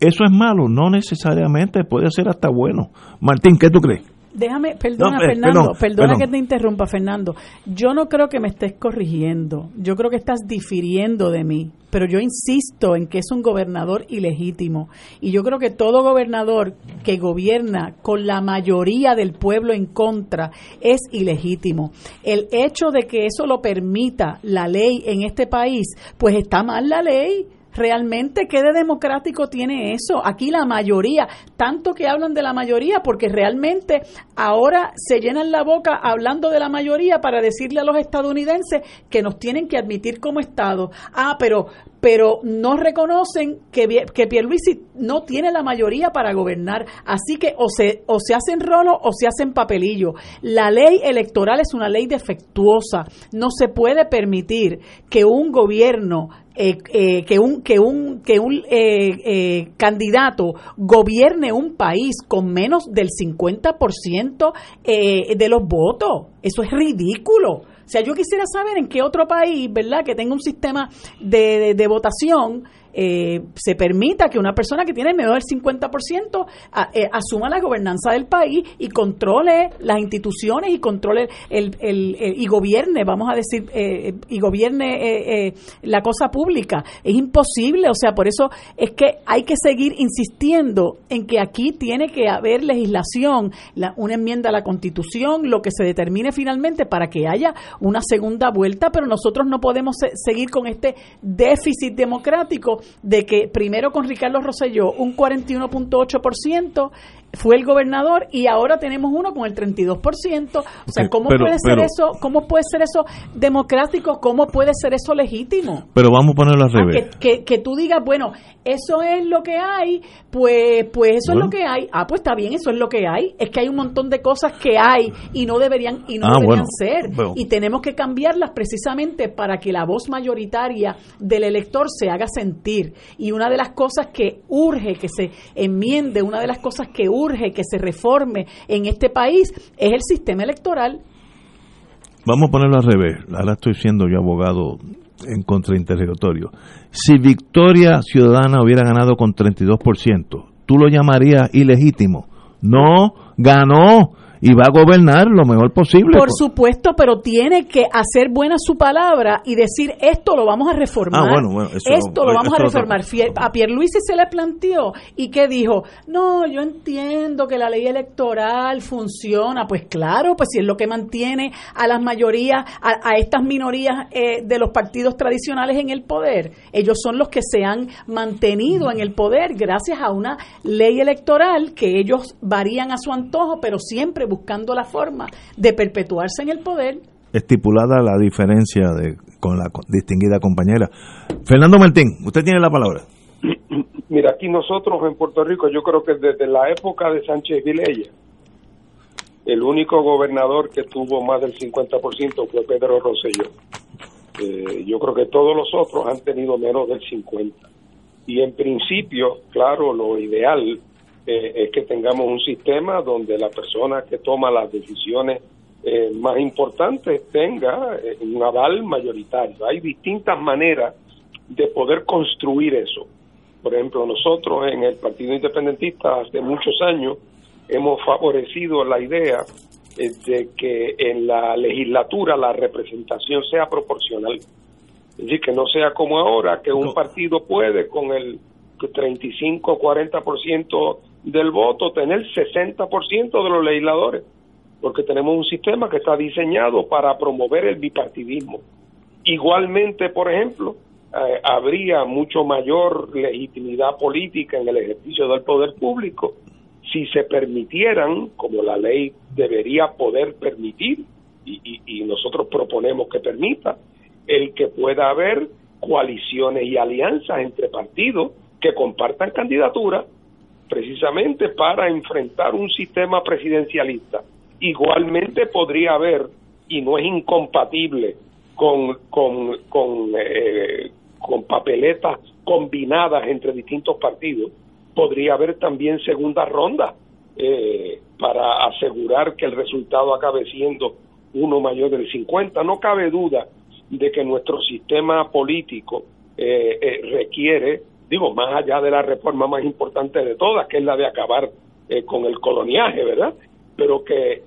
Eso es malo, no necesariamente, puede ser hasta bueno. Martín, ¿qué tú crees? Déjame, perdona No, eh, Fernando, perdón, perdona perdón. que te interrumpa Fernando. Yo no creo que me estés corrigiendo, yo creo que estás difiriendo de mí, pero yo insisto en que es un gobernador ilegítimo y yo creo que todo gobernador que gobierna con la mayoría del pueblo en contra es ilegítimo. El hecho de que eso lo permita la ley en este país, pues está mal la ley. Realmente, ¿qué de democrático tiene eso? Aquí la mayoría, tanto que hablan de la mayoría, porque realmente ahora se llenan la boca hablando de la mayoría para decirle a los estadounidenses que nos tienen que admitir como Estado. Ah, pero, pero no reconocen que, que Pierluisi no tiene la mayoría para gobernar. Así que o se, o se hacen rolo o se hacen papelillo. La ley electoral es una ley defectuosa. No se puede permitir que un gobierno eh, eh, que un que un que un eh, eh, candidato gobierne un país con menos del 50% eh, de los votos. Eso es ridículo. O sea, yo quisiera saber en qué otro país, ¿verdad?, que tenga un sistema de, de- de votación eh, se permita que una persona que tiene menos del 50% a- eh, asuma la gobernanza del país y controle las instituciones y controle el, el- y gobierne, vamos a decir, eh, y gobierne eh, la cosa pública. Es imposible, o sea, por eso es que hay que seguir insistiendo en que aquí tiene que haber legislación, la- una enmienda a la Constitución, lo que se determine finalmente para que haya una segunda vuelta, pero nosotros no podemos se- seguir con este déficit democrático de que primero con Ricardo Rosselló un 41.8%, fue el gobernador y ahora tenemos uno con el 32%. O sea, ¿cómo pero- puede ser pero- eso? ¿Cómo puede ser eso democrático? ¿Cómo puede ser eso legítimo? Pero vamos a ponerlo al Ah, revés. que, que, que tú digas, bueno, eso es lo que hay, pues, pues eso Bueno. es lo que hay. Ah, pues está bien, eso es lo que hay. Es que hay un montón de cosas que hay y no deberían y no Ah, deberían bueno. ser. Bueno. Y tenemos que cambiarlas precisamente para que la voz mayoritaria del elector se haga sentir. Y una de las cosas que urge que se enmiende, una de las cosas que urge que se reforme en este país es el sistema electoral. Vamos a ponerlo al revés. Ahora estoy siendo yo abogado en contrainterrogatorio. Si Victoria Ciudadana hubiera ganado con 32%, ¿tú lo llamarías ilegítimo? No, ganó y va a gobernar lo mejor posible. Por supuesto, pero tiene que hacer buena su palabra y decir esto lo vamos a reformar. Ah, bueno, bueno, eso- esto lo vamos a reformar. Fie- A Pierluisi se le planteó y que dijo, no, yo entiendo que la ley electoral funciona. Pues claro, pues si es lo que mantiene a las mayorías, a, a estas minorías eh, de los partidos tradicionales en el poder. Ellos son los que se han mantenido en el poder gracias a una ley electoral que ellos varían a su antojo, pero siempre buscando la forma de perpetuarse en el poder. Estipulada la diferencia de, con la distinguida compañera. Fernando Martín, usted tiene la palabra. Mira, aquí nosotros en Puerto Rico, yo creo que desde la época de Sánchez Vilella, el único gobernador que tuvo más del 50% fue Pedro Rosselló. Eh, yo creo que todos los otros han tenido menos del 50%. Y en principio, claro, lo ideal eh, es que tengamos un sistema donde la persona que toma las decisiones eh, más importantes tenga eh, un aval mayoritario. Hay distintas maneras de poder construir eso. Por ejemplo, nosotros en el Partido Independentista hace muchos años hemos favorecido la idea eh, de que en la legislatura la representación sea proporcional. Es decir, que no sea como ahora, que un partido puede con el 35-40% del voto tener 60% de los legisladores, porque tenemos un sistema que está diseñado para promover el bipartidismo. Igualmente, por ejemplo, eh, habría mucho mayor legitimidad política en el ejercicio del poder público si se permitieran, como la ley debería poder permitir, y, y- y nosotros proponemos que permita, el que pueda haber coaliciones y alianzas entre partidos que compartan candidaturas precisamente para enfrentar un sistema presidencialista. Igualmente podría haber, y no es incompatible con, con, con, eh, con papeletas combinadas entre distintos partidos, podría haber también segunda ronda eh, para asegurar que el resultado acabe siendo uno mayor del 50. No cabe duda de que nuestro sistema político eh, eh, requiere, digo, más allá de la reforma más importante de todas, que es la de acabar eh, con el coloniaje, ¿verdad? Pero que eh,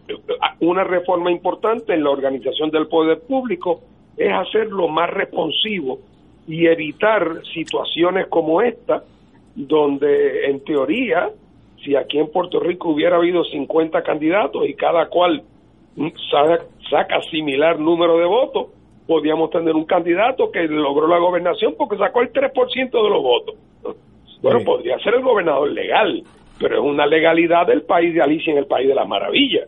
una reforma importante en la organización del poder público es hacerlo más responsivo y evitar situaciones como esta, donde en teoría, si aquí en Puerto Rico hubiera habido 50 candidatos y cada cual mm, saca, saca similar número de votos, podíamos tener un candidato que logró la gobernación porque sacó el 3% de los votos. Bueno, podría ser el gobernador legal, pero es una legalidad del país de Alicia en el país de las maravillas,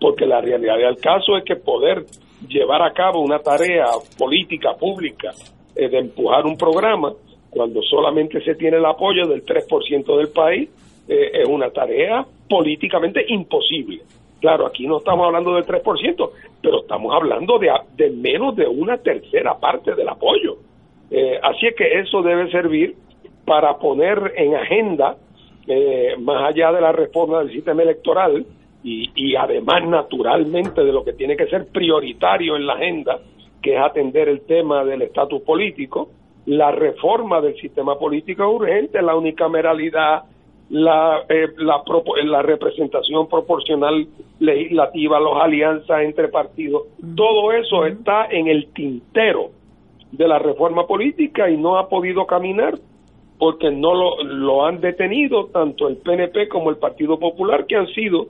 porque la realidad del caso es que poder llevar a cabo una tarea política pública eh, de empujar un programa cuando solamente se tiene el apoyo del 3% del país eh, es una tarea políticamente imposible. Claro, aquí no estamos hablando del 3%, pero estamos hablando de, de menos de una tercera parte del apoyo. Eh, así es que eso debe servir para poner en agenda, eh, más allá de la reforma del sistema electoral, y, y además naturalmente de lo que tiene que ser prioritario en la agenda, que es atender el tema del estatus político, la reforma del sistema político urgente, la unicameralidad, la, eh, la, propo- la representación proporcional legislativa, las alianzas entre partidos, todo eso está en el tintero de la reforma política y no ha podido caminar porque no lo, lo han detenido tanto el PNP como el Partido Popular, que han sido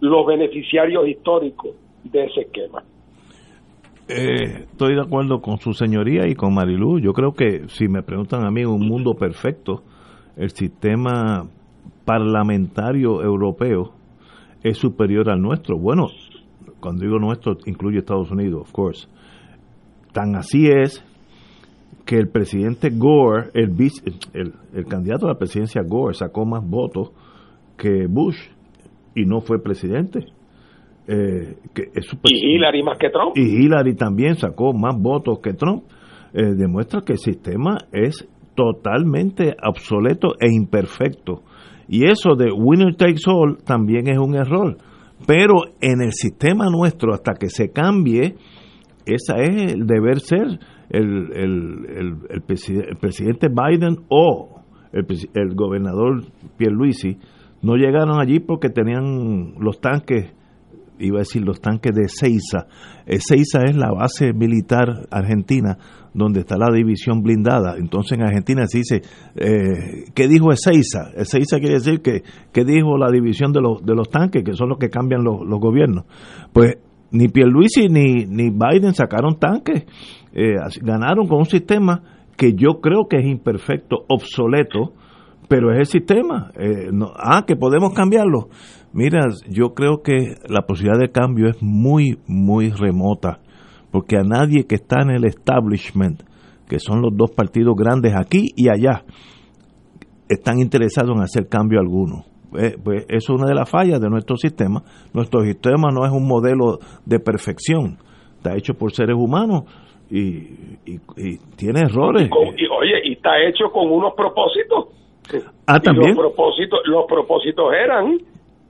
los beneficiarios históricos de ese esquema. Eh, estoy de acuerdo con su señoría y con Marilú. Yo creo que si me preguntan a mí un mundo perfecto, el sistema parlamentario europeo es superior al nuestro. Bueno, cuando digo nuestro, incluye Estados Unidos, of course. Tan así es que el presidente Gore, el, vice- el, el candidato a la presidencia Gore, sacó más votos que Bush y no fue presidente. Eh, que es Y Hillary más que Trump. y Hillary también sacó más votos que Trump, eh, demuestra que el sistema es totalmente obsoleto e imperfecto. Y eso de winner takes all también es un error. Pero en el sistema nuestro, hasta que se cambie, esa es el deber ser. El, el, el, el preside- presidente Biden o el, el gobernador Pierluisi no llegaron allí porque tenían los tanques iba a decir los tanques de Seiza. Seiza es la base militar argentina donde está la división blindada. Entonces en Argentina se dice, eh, ¿qué dijo Ezeiza? Ezeiza quiere decir que, ¿qué dijo la división de los, de los tanques, que son los que cambian los, los gobiernos? Pues ni Pierluisi ni, ni Biden sacaron tanques, eh, ganaron con un sistema que yo creo que es imperfecto, obsoleto, pero es el sistema. Eh, ah, que podemos cambiarlo. Mira, yo creo que la posibilidad de cambio es muy, muy remota, porque a nadie que está en el establishment, que son los dos partidos grandes aquí y allá, están interesados en hacer cambio alguno. Eh, pues eso es una de las fallas de nuestro sistema. Nuestro sistema no es un modelo de perfección, está hecho por seres humanos y, y- y tiene errores. Con- y, oye, y está hecho con unos propósitos. Ah, Y también. Los propósitos, los propósitos eran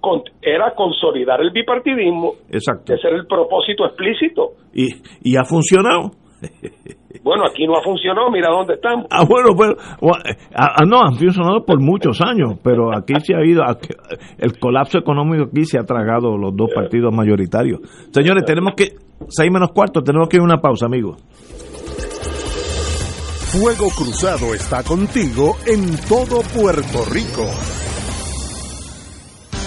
con- era consolidar el bipartidismo. Exacto. Ese era el propósito explícito. Y, y ha funcionado. *laughs* Bueno, aquí no ha funcionado, mira dónde estamos. Ah, bueno, eh, ah, ah, no, han funcionado por muchos años, pero aquí se ha ido, aquí- el colapso económico aquí se ha tragado los dos partidos mayoritarios. Señores, tenemos que, seis menos cuarto, tenemos que ir a una pausa, amigos. Fuego Cruzado está contigo en todo Puerto Rico.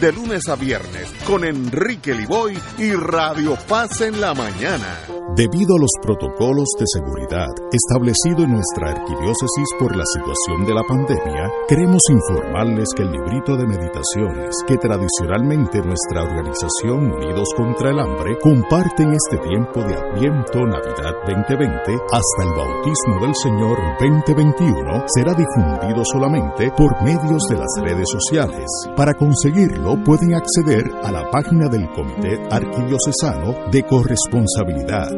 de lunes a viernes con Enrique Liboy y Radio Paz en la mañana. Debido a los protocolos de seguridad establecidos en nuestra arquidiócesis por la situación de la pandemia, queremos informarles que el librito de meditaciones que tradicionalmente nuestra organización Unidos contra el Hambre comparte en este tiempo de Adviento Navidad 2020 hasta el bautismo del Señor 2021 será difundido solamente por medios de las redes sociales. Para conseguirlo pueden acceder a la página del Comité Arquidiocesano de Corresponsabilidad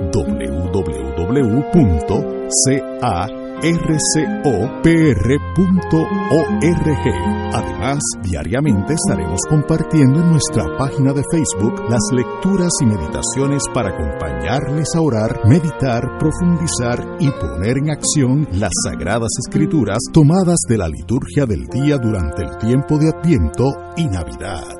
www.carcopr.org. Además, diariamente estaremos compartiendo en nuestra página de Facebook las lecturas y meditaciones para acompañarles a orar, meditar, profundizar y poner en acción las sagradas escrituras tomadas de la liturgia del día durante el tiempo de Adviento y Navidad.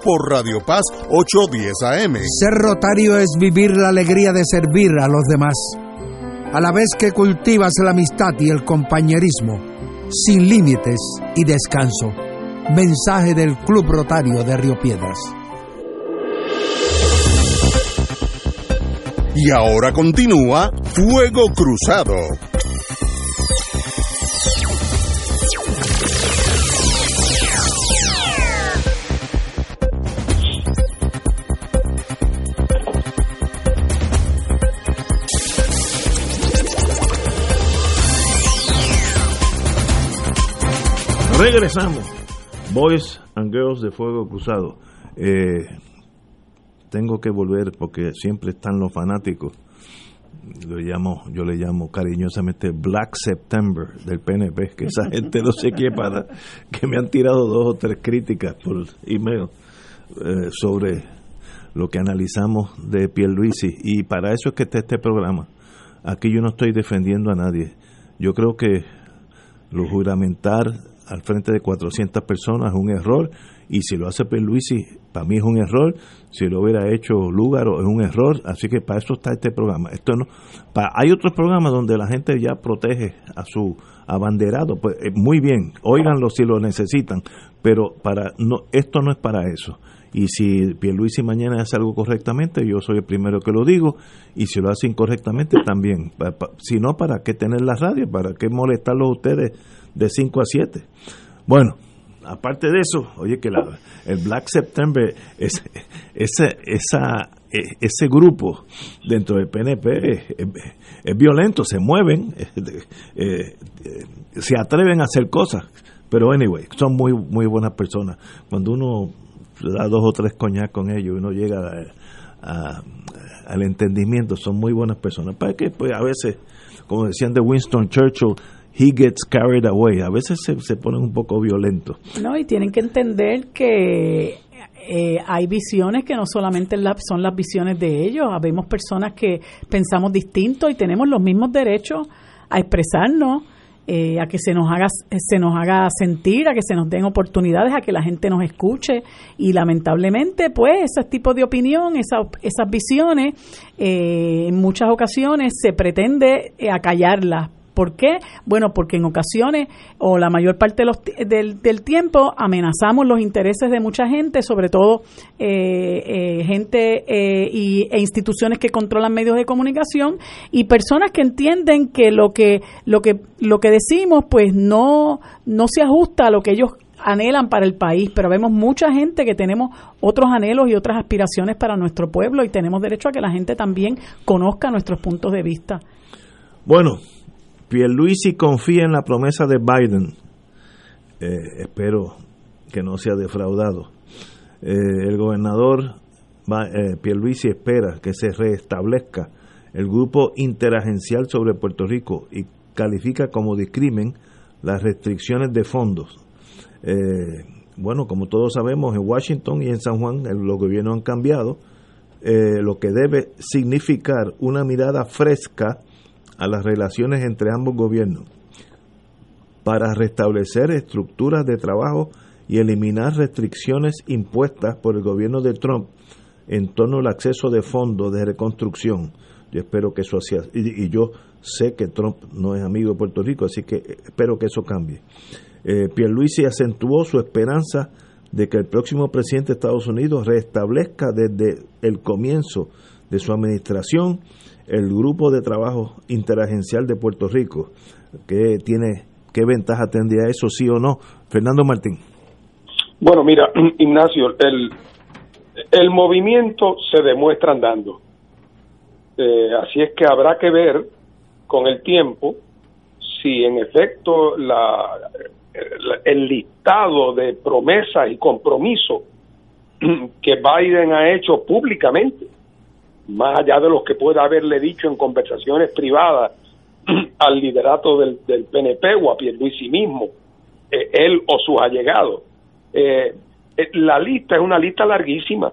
por Radio Paz 810 AM. Ser rotario es vivir la alegría de servir a los demás, a la vez que cultivas la amistad y el compañerismo, sin límites y descanso. Mensaje del Club Rotario de Río Piedras. Y ahora continúa Fuego Cruzado. Regresamos. Boys and Girls de Fuego Cruzado. Eh, tengo que volver porque siempre están los fanáticos. Lo llamo, yo le llamo cariñosamente Black September del PNP, que esa *laughs* gente no sé qué para, que me han tirado dos o tres críticas por email eh, sobre lo que analizamos de Pierluisi y para eso es que está este programa. Aquí yo no estoy defendiendo a nadie. Yo creo que lo juramentar al frente de 400 personas es un error. Y si lo hace Pierluisi para mí es un error. Si lo hubiera hecho Lúgaro es un error. Así que para eso está este programa. Esto no hay otros programas donde la gente ya protege a su abanderado. Pues eh, muy bien óiganlo si lo necesitan pero para no esto no es para eso. Y si Pierluisi mañana hace algo correctamente, yo soy el primero que lo digo, y si lo hace incorrectamente también. Si no, ¿para qué tener la radio? ¿Para qué molestarlos ustedes de 5 a 7? Bueno, aparte de eso, oye que la, el Black September, es, ese, esa, e, ese grupo dentro del PNP es, violento, se mueven, *laughs* eh, se atreven a hacer cosas, pero anyway, son muy muy buenas personas. Cuando uno da dos o tres coñas con ellos uno llega al entendimiento, son muy buenas personas. Para que pues a veces, como decían de Winston Churchill, he gets carried away, a veces se, se ponen un poco violentos. No, y tienen que entender que eh, hay visiones que no solamente son las visiones de ellos, habemos personas que pensamos distinto y tenemos los mismos derechos a expresarnos eh, a que se nos haga se nos haga sentir, a que se nos den oportunidades, a que la gente nos escuche. Y lamentablemente pues ese tipo de opinión, esas visiones eh, en muchas ocasiones se pretende eh, acallarlas ¿Por qué? Bueno, porque en ocasiones o la mayor parte de los, del, del, tiempo amenazamos los intereses de mucha gente, sobre todo eh, eh, gente eh, y, e instituciones que controlan medios de comunicación y personas que entienden que lo que lo que lo que decimos pues no no se ajusta a lo que ellos anhelan para el país, pero vemos mucha gente que tenemos otros anhelos y otras aspiraciones para nuestro pueblo y tenemos derecho a que la gente también conozca nuestros puntos de vista. Bueno, Pierluisi confía en la promesa de Biden. Eh, espero que no sea defraudado. Eh, el gobernador va, eh, Pierluisi espera que se restablezca el grupo interagencial sobre Puerto Rico y califica como discrimen las restricciones de fondos. bueno, como todos sabemos, en Washington y en San Juan los gobiernos han cambiado, lo que debe significar una mirada fresca a las relaciones entre ambos gobiernos para restablecer estructuras de trabajo y eliminar restricciones impuestas por el gobierno de Trump en torno al acceso de fondos de reconstrucción. Yo espero que eso sea, y, yo sé que Trump no es amigo de Puerto Rico, así que espero que eso cambie. Eh, Pierluisi acentuó su esperanza de que el próximo presidente de Estados Unidos restablezca desde el comienzo de su administración el grupo de trabajo interagencial de Puerto Rico, que tiene, ¿qué ventaja tendría eso, sí o no? Fernando Martín. Bueno, mira, *clears throat* Ignacio, el, el movimiento se demuestra andando. Eh, así es que habrá que ver con el tiempo si en efecto la, el listado de promesas y compromisos *clears throat* que Biden ha hecho públicamente más allá de los que pueda haberle dicho en conversaciones privadas *clears throat* al liderato del, del PNP o a Pierluisi mismo, eh, él o sus allegados. Eh, eh, la lista es una lista larguísima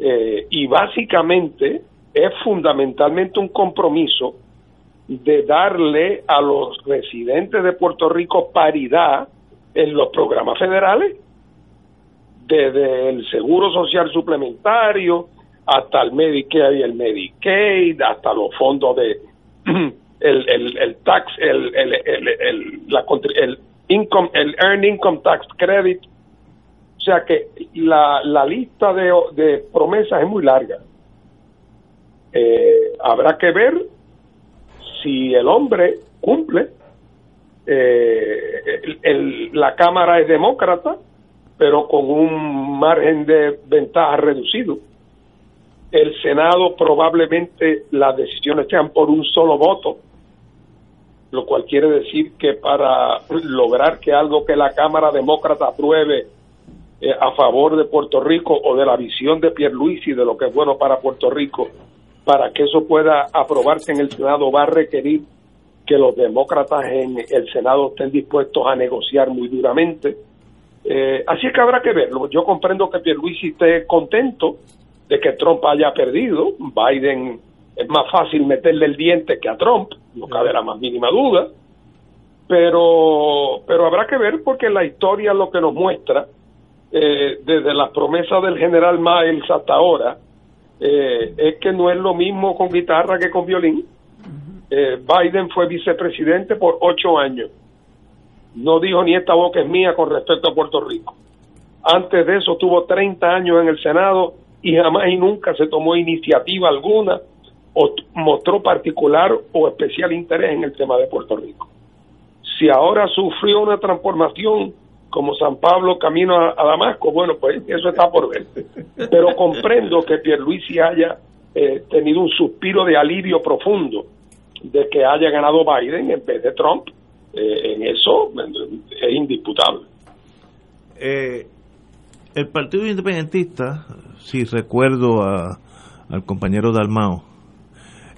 y básicamente es fundamentalmente un compromiso de darle a los residentes de Puerto Rico paridad en los programas federales, desde el seguro social suplementario, hasta el Medicare el Medicaid, hasta los fondos de *clears throat* el, el, el tax, el, el, el, el income, el earned income tax credit. O sea que la, la lista de, de promesas es muy larga. Eh, habrá que ver si el hombre cumple. Eh, el, la Cámara es demócrata, pero con un margen de ventaja reducido el Senado probablemente las decisiones sean por un solo voto lo cual quiere decir que para lograr que algo que la Cámara Demócrata apruebe eh, a favor de Puerto Rico o de la visión de Pierluisi de lo que es bueno para Puerto Rico, para que eso pueda aprobarse en el Senado va a requerir que los demócratas en el Senado estén dispuestos a negociar muy duramente. Eh, así es que habrá que verlo. Yo comprendo que Pierluisi esté contento de que Trump haya perdido. Biden es más fácil meterle el diente que a Trump, no cabe la más mínima duda. Pero, pero habrá que ver porque la historia lo que nos muestra, eh, desde las promesas del general Miles hasta ahora, eh, es que no es lo mismo con guitarra que con violín. Eh, Biden fue vicepresidente por ocho años. No dijo ni esta boca es mía con respecto a Puerto Rico. Antes de eso tuvo 30 años en el Senado y jamás y nunca se tomó iniciativa alguna o mostró particular o especial interés en el tema de Puerto Rico. Si ahora sufrió una transformación como San Pablo camino a, a Damasco, bueno, pues eso está por ver. *laughs* Pero comprendo que Pierluisi haya eh, tenido un suspiro de alivio profundo de que haya ganado Biden en vez de Trump. Eh, en eso es indisputable. Eh, el Partido Independentista, si recuerdo a- al compañero Dalmao,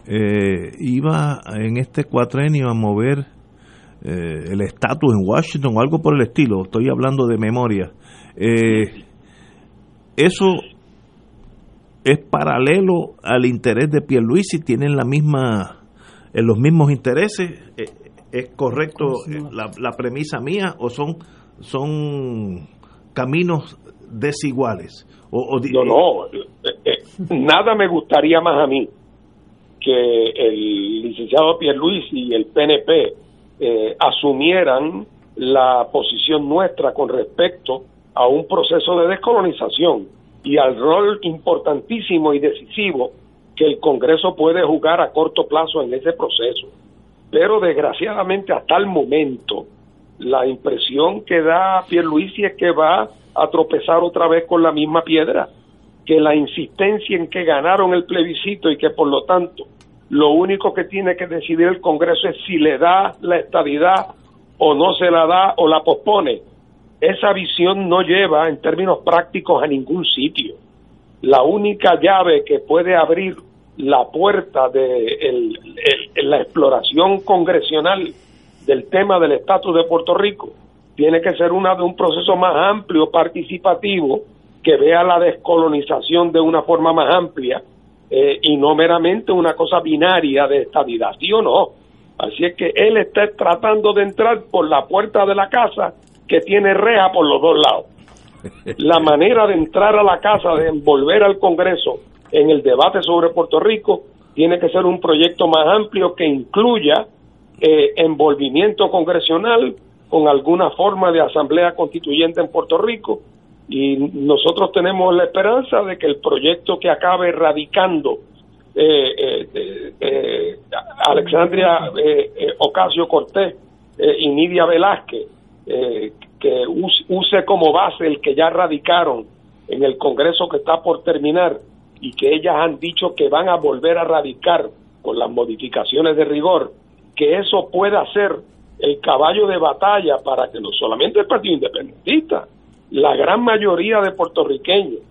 eh, iba en este cuatrenio a mover eh, el estatus en Washington o algo por el estilo, estoy hablando de memoria. Eh, eso es paralelo al interés de Pierluisi, tienen la misma, eh, los mismos intereses, ¿es correcto la, la premisa mía o son, son caminos desiguales? O, No, no, eh, eh, nada me gustaría más a mí que el licenciado Pierluisi y el PNP eh, asumieran la posición nuestra con respecto a un proceso de descolonización y al rol importantísimo y decisivo que el Congreso puede jugar a corto plazo en ese proceso. Pero desgraciadamente hasta el momento la impresión que da Pierluisi es que va a tropezar otra vez con la misma piedra, que la insistencia en que ganaron el plebiscito y que por lo tanto lo único que tiene que decidir el Congreso es si le da la estadidad o no se la da o la pospone. Esa visión no lleva en términos prácticos a ningún sitio. La única llave que puede abrir la puerta de el- la exploración congresional del tema del estatus de Puerto Rico tiene que ser una de un proceso más amplio, participativo, que vea la descolonización de una forma más amplia eh, y no meramente una cosa binaria de estadidad, sí o no. Así es que él está tratando de entrar por la puerta de la casa que tiene reja por los dos lados. *laughs* La manera de entrar a la casa, de envolver al Congreso en el debate sobre Puerto Rico, tiene que ser un proyecto más amplio que incluya eh, envolvimiento congresional con alguna forma de asamblea constituyente en Puerto Rico y nosotros tenemos la esperanza de que el proyecto que acabe radicando eh, eh, eh, Alexandria Ocasio Cortés y Nidia Velázquez, que use como base el que ya radicaron en el Congreso que está por terminar y que ellas han dicho que van a volver a radicar con las modificaciones de rigor, que eso pueda ser el caballo de batalla para que no solamente el Partido Independentista, la gran mayoría de puertorriqueños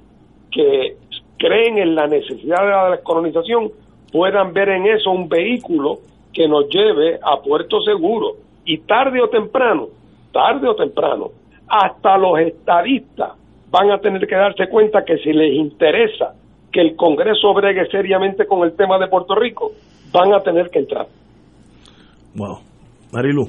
que creen en la necesidad de la descolonización puedan ver en eso un vehículo que nos lleve a puerto seguro y tarde o temprano, tarde o temprano, hasta los estadistas van a tener que darse cuenta que si les interesa que el Congreso bregue seriamente con el tema de Puerto Rico, van a tener que entrar. Wow. Marilu,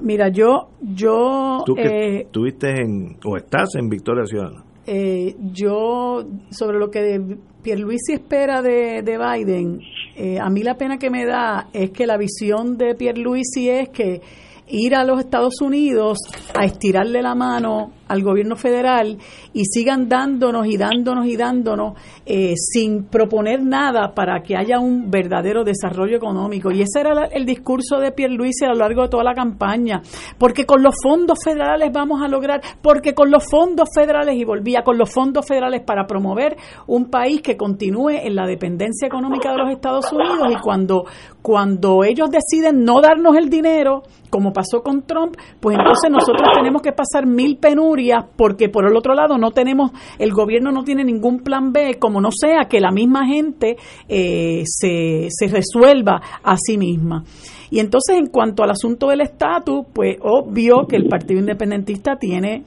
Mira, yo, yo, tú que eh, estuviste en, o estás en Victoria Ciudadana. eh, yo sobre lo que Pierluisi espera de, de Biden, eh, a mí la pena que me da es que la visión de Pierluisi es que ir a los Estados Unidos a estirarle la mano al gobierno federal y sigan dándonos y dándonos y dándonos eh, sin proponer nada para que haya un verdadero desarrollo económico. Y ese era el discurso de Pierluisi a lo largo de toda la campaña, porque con los fondos federales vamos a lograr, porque con los fondos federales, y volvía con los fondos federales para promover un país que continúe en la dependencia económica de los Estados Unidos y cuando, cuando ellos deciden no darnos el dinero, como pasó con Trump, pues entonces nosotros tenemos que pasar mil penurias porque por el otro lado no tenemos, el gobierno no tiene ningún plan B, como no sea que la misma gente eh, se, se resuelva a sí misma. Y entonces en cuanto al asunto del estatus, pues obvio que el Partido Independentista tiene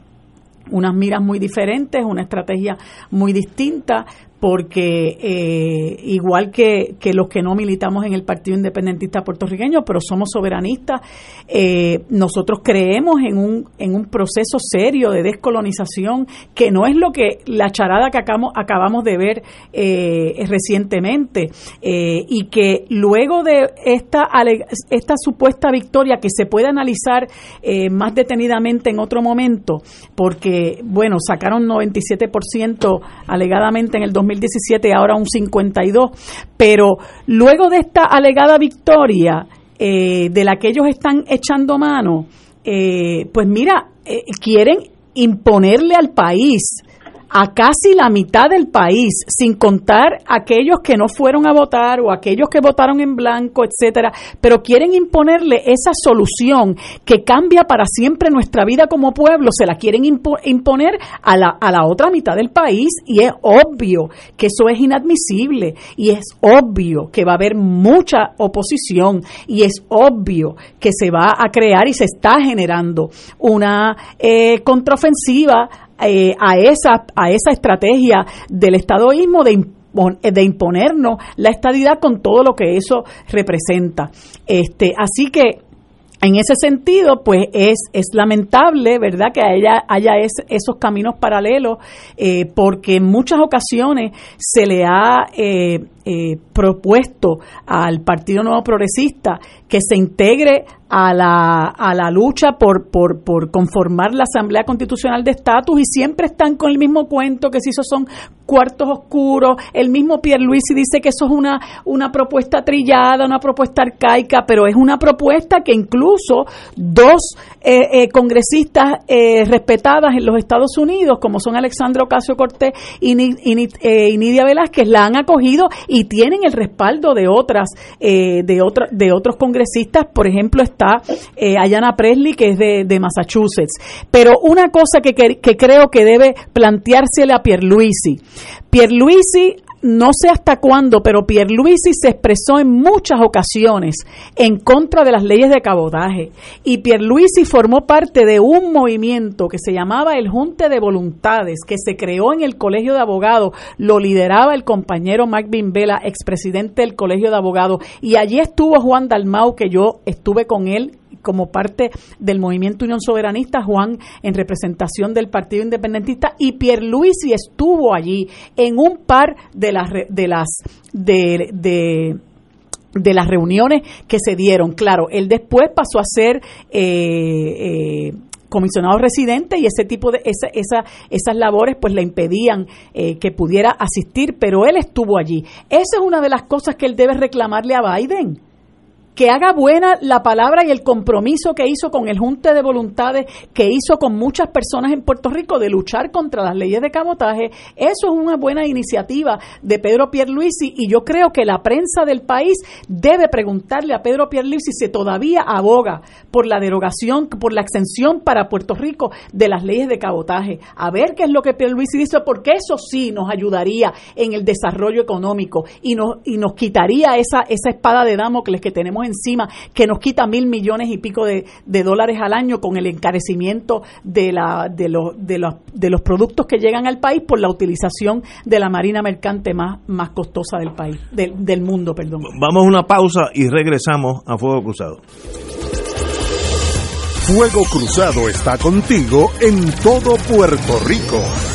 unas miras muy diferentes, una estrategia muy distinta, porque eh, igual que, que, los que no militamos en el Partido Independentista puertorriqueño, pero somos soberanistas, eh, nosotros creemos en un, en un proceso serio de descolonización que no es lo que la charada que acabamos, acabamos de ver eh, recientemente y que luego de esta, esta supuesta victoria que se puede analizar más detenidamente en otro momento, porque, bueno, sacaron 97% alegadamente en el 2000 2017 ahora un 52, pero luego de esta alegada victoria eh, de la que ellos están echando mano, eh, pues mira, eh, quieren imponerle al país a casi la mitad del país, sin contar aquellos que no fueron a votar o aquellos que votaron en blanco, etcétera, pero quieren imponerle esa solución que cambia para siempre nuestra vida como pueblo, se la quieren imponer a la, a la otra mitad del país y es obvio que eso es inadmisible y es obvio que va a haber mucha oposición y es obvio que se va a crear y se está generando una eh, contraofensiva eh, a, esa, a esa estrategia del estadoísmo de de imponernos la estadidad con todo lo que eso representa. Este, así que en ese sentido, pues es, es lamentable, ¿verdad?, que haya, haya esos caminos paralelos, eh, porque en muchas ocasiones se le ha eh, eh, propuesto al Partido Nuevo Progresista que se integre a la, a la lucha por, por, por conformar la Asamblea Constitucional de Estatus y siempre están con el mismo cuento que si esos son cuartos oscuros, el mismo Pierluisi dice que eso es una, una propuesta trillada, una propuesta arcaica, pero es una propuesta que incluso dos eh, eh, congresistas eh, respetadas en los Estados Unidos, como son Alexandra Ocasio Cortés y, Nidia Velázquez, la han acogido y tienen el respaldo de otras, de, de otros congresistas, por ejemplo, está Ayana Presley, que es de, Massachusetts. Pero una cosa que, que, que creo que debe planteársele a Pierluisi, Pierluisi no sé hasta cuándo, pero Pierluisi se expresó en muchas ocasiones en contra de las leyes de cabotaje. Y Pierluisi formó parte de un movimiento que se llamaba el Junte de Voluntades, que se creó en el Colegio de Abogados, lo lideraba el compañero Mike Bimbela, expresidente del Colegio de Abogados, y allí estuvo Juan Dalmau, que yo estuve con él como parte del movimiento Unión Soberanista, Juan en representación del Partido Independentista y Pierluisi estuvo allí en un par de las de las de, de las reuniones que se dieron. Claro, él después pasó a ser eh, eh, comisionado residente y ese tipo de esa, esa, esas labores pues le impedían eh, que pudiera asistir, pero él estuvo allí. Esa es una de las cosas que él debe reclamarle a Biden que haga buena la palabra y el compromiso que hizo con el Junte de Voluntades, que hizo con muchas personas en Puerto Rico de luchar contra las leyes de cabotaje. Eso es una buena iniciativa de Pedro Pierluisi y yo creo que la prensa del país debe preguntarle a Pedro Pierluisi si todavía aboga por la derogación, por la exención para Puerto Rico de las leyes de cabotaje. A ver qué es lo que Pierluisi dice, porque eso sí nos ayudaría en el desarrollo económico y nos, y nos quitaría esa, esa espada de Damocles que tenemos encima, que nos quita mil millones y pico de, dólares al año con el encarecimiento de, la, de, los, de, los, de los productos que llegan al país por la utilización de la marina mercante más, más costosa del país, del, del mundo, perdón. Vamos a una pausa y regresamos a Fuego Cruzado. Fuego Cruzado está contigo en todo Puerto Rico.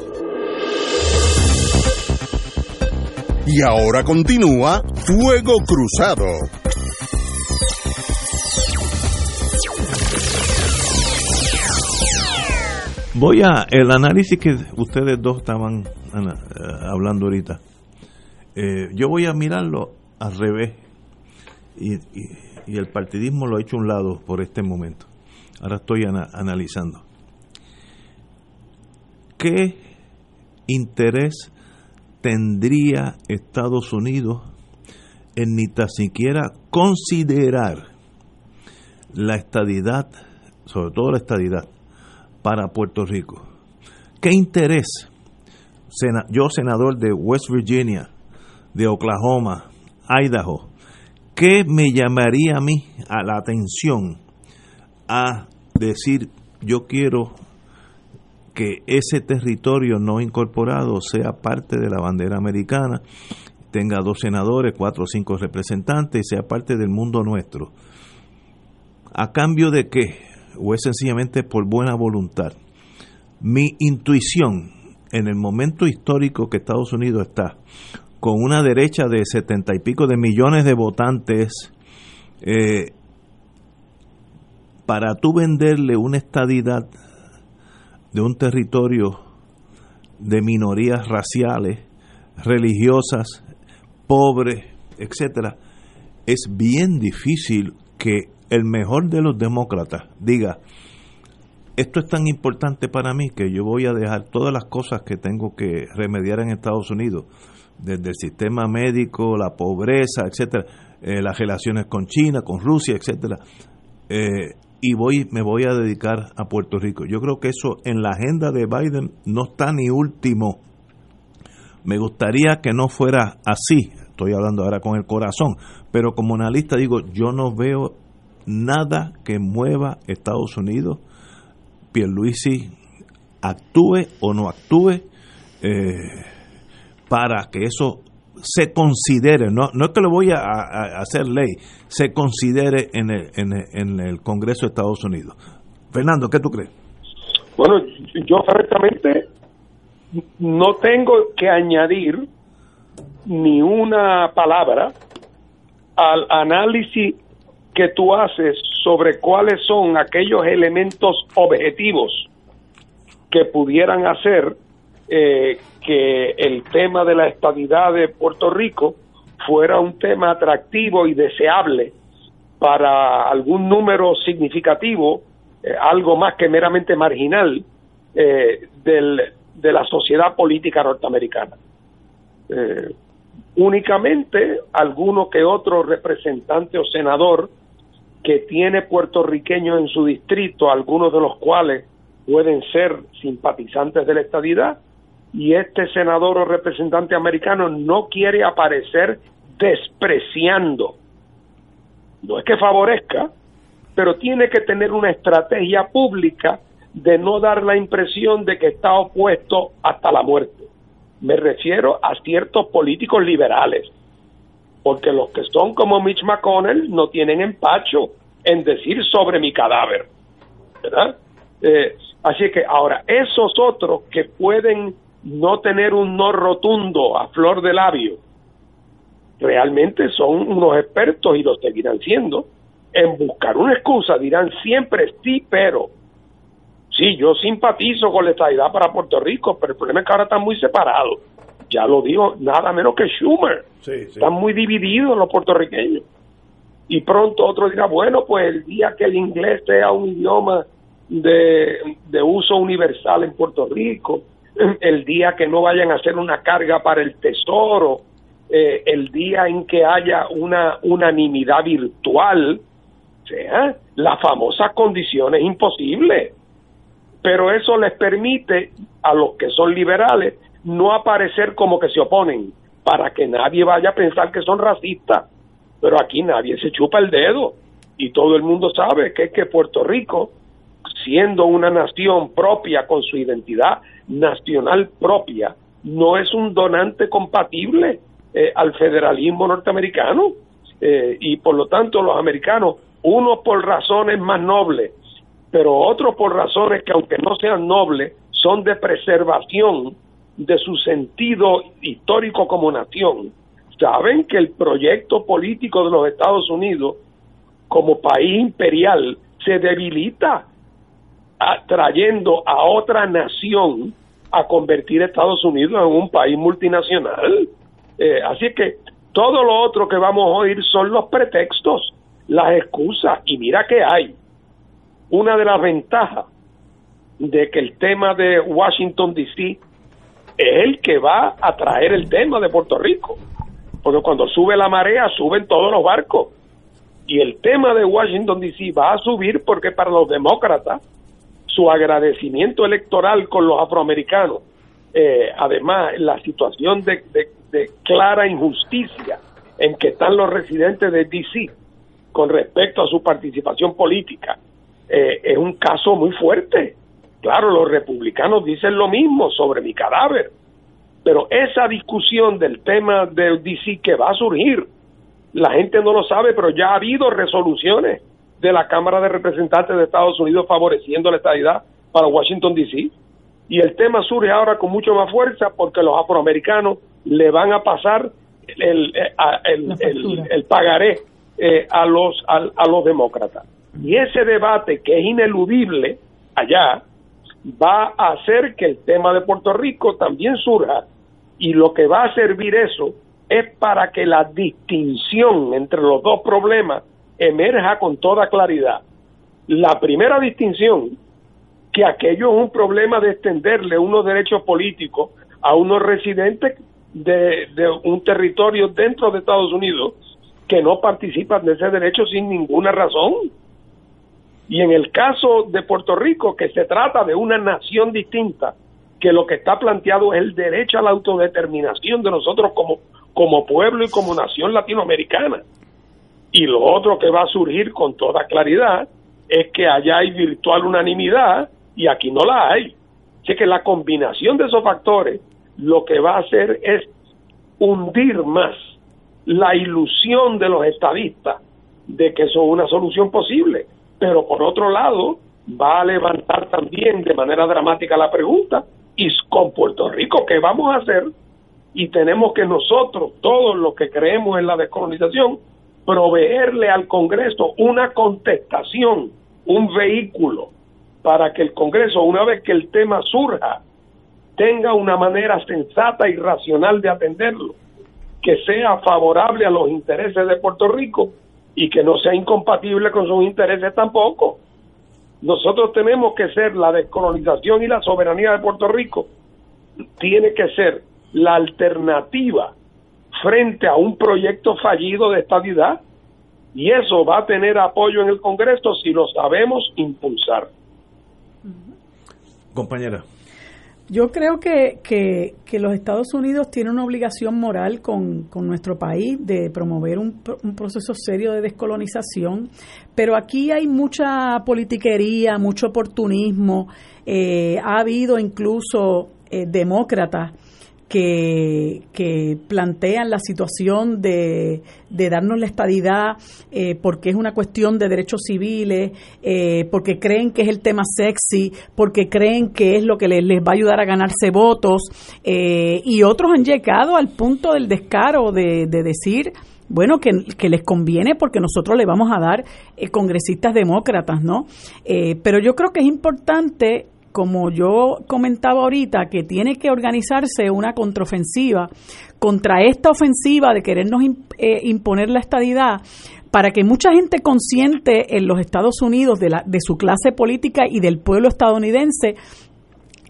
Y ahora continúa Fuego Cruzado. Voy a el análisis que ustedes dos estaban eh, hablando ahorita. Eh, yo voy a mirarlo al revés y, el partidismo lo he hecho a un lado por este momento. Ahora estoy ana- analizando. ¿Qué interés tendría Estados Unidos en ni tan siquiera considerar la estadidad, sobre todo la estadidad, para Puerto Rico? ¿Qué interés? Sena- yo, senador de West Virginia, de Oklahoma, Idaho, ¿qué me llamaría a mí a la atención a decir yo quiero que ese territorio no incorporado sea parte de la bandera americana, tenga dos senadores, cuatro o cinco representantes y sea parte del mundo nuestro. ¿A cambio de qué? ¿O es sencillamente por buena voluntad? Mi intuición en el momento histórico que Estados Unidos está, con una derecha de setenta y pico de millones de votantes, eh, para tú venderle una estadidad de un territorio de minorías raciales, religiosas, pobres, etcétera, es bien difícil que el mejor de los demócratas diga esto es tan importante para mí que yo voy a dejar todas las cosas que tengo que remediar en Estados Unidos desde el sistema médico, la pobreza, etcétera, eh, las relaciones con China, con Rusia, etcétera. Eh, y voy, me voy a dedicar a Puerto Rico. Yo creo que eso en la agenda de Biden no está ni último. Me gustaría que no fuera así. Estoy hablando ahora con el corazón, pero como analista digo, yo no veo nada que mueva Estados Unidos. Pierluisi actúe o no actúe eh, para que eso se considere, no, no es que lo voy a, hacer ley, se considere en el, en, el, en el Congreso de Estados Unidos. Fernando, ¿qué tú crees? Bueno, yo francamente no tengo que añadir ni una palabra al análisis que tú haces sobre cuáles son aquellos elementos objetivos que pudieran hacer eh, que el tema de la estabilidad de Puerto Rico fuera un tema atractivo y deseable para algún número significativo, eh, algo más que meramente marginal, eh, del, de la sociedad política norteamericana. Eh, únicamente alguno que otro representante o senador que tiene puertorriqueños en su distrito, algunos de los cuales pueden ser simpatizantes de la estadidad, y este senador o representante americano no quiere aparecer despreciando. No es que favorezca, pero tiene que tener una estrategia pública de no dar la impresión de que está opuesto hasta la muerte. Me refiero a ciertos políticos liberales, porque los que son como Mitch McConnell no tienen empacho en decir sobre mi cadáver, ¿verdad? Eh, así que ahora, esos otros que pueden no tener un no rotundo a flor de labio, realmente son unos expertos y lo seguirán siendo en buscar una excusa, dirán siempre sí, pero sí, yo simpatizo con la estabilidad para Puerto Rico, pero el problema es que ahora están muy separados. Ya lo dijo nada menos que Schumer. Están muy divididos los puertorriqueños. Y pronto otro dirá, bueno, pues el día que el inglés sea un idioma de, de uso universal en Puerto Rico, el día que no vayan a ser una carga para el tesoro, eh, el día en que haya una unanimidad virtual, o sea, las famosas condiciones imposibles. Pero eso les permite a los que son liberales no aparecer como que se oponen, para que nadie vaya a pensar que son racistas. Pero aquí nadie se chupa el dedo y todo el mundo sabe que es que Puerto Rico, siendo una nación propia con su identidad nacional propia, no es un donante compatible eh, al federalismo norteamericano. Eh, y por lo tanto los americanos, unos por razones más nobles, pero otros por razones que aunque no sean nobles, son de preservación de su sentido histórico como nación, saben que el proyecto político de los Estados Unidos como país imperial se debilita atrayendo a otra nación a convertir a Estados Unidos en un país multinacional. Eh, así que todo lo otro que vamos a oír son los pretextos, las excusas, y mira que hay. Una de las ventajas de que el tema de Washington, D.C. es el que va a traer el tema de Puerto Rico, porque cuando sube la marea suben todos los barcos, y el tema de Washington, D.C. va a subir porque para los demócratas su agradecimiento electoral con los afroamericanos, eh, además la situación de, clara injusticia en que están los residentes de D.C. con respecto a su participación política, eh, es un caso muy fuerte. Claro, los republicanos dicen lo mismo sobre mi cadáver, pero esa discusión del tema del DC que va a surgir, la gente no lo sabe, pero ya ha habido resoluciones de la Cámara de Representantes de Estados Unidos favoreciendo la estadidad para Washington DC. Y el tema surge ahora con mucho más fuerza porque los afroamericanos le van a pasar el, eh, el, el- el pagaré eh, a, los, a, a los demócratas. Y ese debate que es ineludible allá va a hacer que el tema de Puerto Rico también surja y lo que va a servir eso es para que la distinción entre los dos problemas emerja con toda claridad. La primera distinción, que aquello es un problema de extenderle unos derechos políticos a unos residentes de, un territorio dentro de Estados Unidos que no participan de ese derecho sin ninguna razón. Y en el caso de Puerto Rico, que se trata de una nación distinta, que lo que está planteado es el derecho a la autodeterminación de nosotros como, como pueblo y como nación latinoamericana. Y lo otro que va a surgir con toda claridad es que allá hay virtual unanimidad y aquí no la hay. Así que la combinación de esos factores lo que va a hacer es hundir más la ilusión de los estadistas de que eso es una solución posible. Pero por otro lado, va a levantar también de manera dramática la pregunta, ¿y con Puerto Rico qué vamos a hacer? Y tenemos que nosotros, todos los que creemos en la descolonización, proveerle al Congreso una contestación, un vehículo, para que el Congreso, una vez que el tema surja, tenga una manera sensata y racional de atenderlo, que sea favorable a los intereses de Puerto Rico y que no sea incompatible con sus intereses tampoco. Nosotros tenemos que ser la descolonización y la soberanía de Puerto Rico, tiene que ser la alternativa frente a un proyecto fallido de estabilidad y eso va a tener apoyo en el Congreso si lo sabemos impulsar. Compañera. Yo creo que, que, que, los Estados Unidos tienen una obligación moral con, con nuestro país de promover un, un, proceso serio de descolonización, pero aquí hay mucha politiquería, mucho oportunismo, eh, ha habido incluso eh, demócratas que, que, plantean la situación de, de darnos la estadidad eh, porque es una cuestión de derechos civiles, eh, porque creen que es el tema sexy, porque creen que es lo que les, les va a ayudar a ganarse votos, eh, y otros han llegado al punto del descaro de, de decir bueno, que, que, les conviene porque nosotros le vamos a dar eh, congresistas demócratas, ¿no? Eh, pero yo creo que es importante como yo comentaba ahorita, que tiene que organizarse una contraofensiva contra esta ofensiva de querernos eh, imponer la estadidad, para que mucha gente consciente en los Estados Unidos de, la, de su clase política y del pueblo estadounidense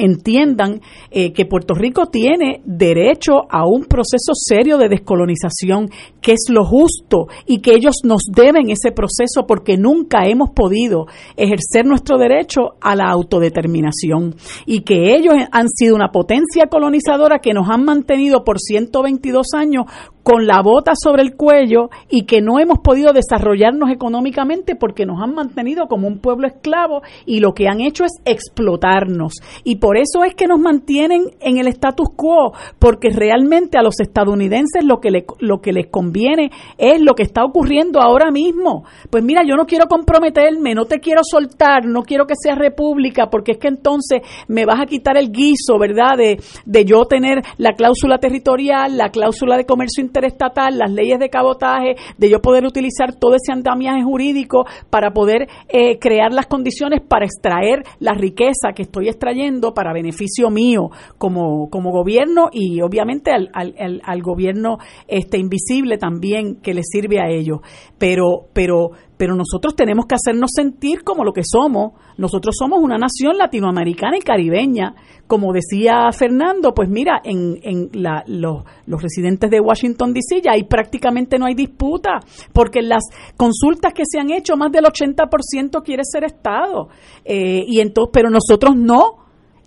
entiendan eh, que Puerto Rico tiene derecho a un proceso serio de descolonización, que es lo justo y que ellos nos deben ese proceso porque nunca hemos podido ejercer nuestro derecho a la autodeterminación y que ellos han sido una potencia colonizadora que nos han mantenido por 122 años con la bota sobre el cuello y que no hemos podido desarrollarnos económicamente porque nos han mantenido como un pueblo esclavo y lo que han hecho es explotarnos. Y por eso es que nos mantienen en el status quo, porque realmente a los estadounidenses lo que, le, lo que les conviene es lo que está ocurriendo ahora mismo. Pues mira, yo no quiero comprometerme, no te quiero soltar, no quiero que sea república, porque es que entonces me vas a quitar el guiso, ¿verdad? De, de yo tener la cláusula territorial, la cláusula de comercio interestatal, las leyes de cabotaje, de yo poder utilizar todo ese andamiaje jurídico para poder eh, crear las condiciones para extraer la riqueza que estoy extrayendo para beneficio mío como, como gobierno y obviamente al, al, al gobierno este invisible también que le sirve a ellos. Pero, pero pero nosotros tenemos que hacernos sentir como lo que somos. Nosotros somos una nación latinoamericana y caribeña. Como decía Fernando, pues mira, en, en la, los, los, residentes de Washington, D.C. ya ahí prácticamente no hay disputa, porque en las consultas que se han hecho, más del 80% quiere ser Estado. Eh, y entonces, pero nosotros no.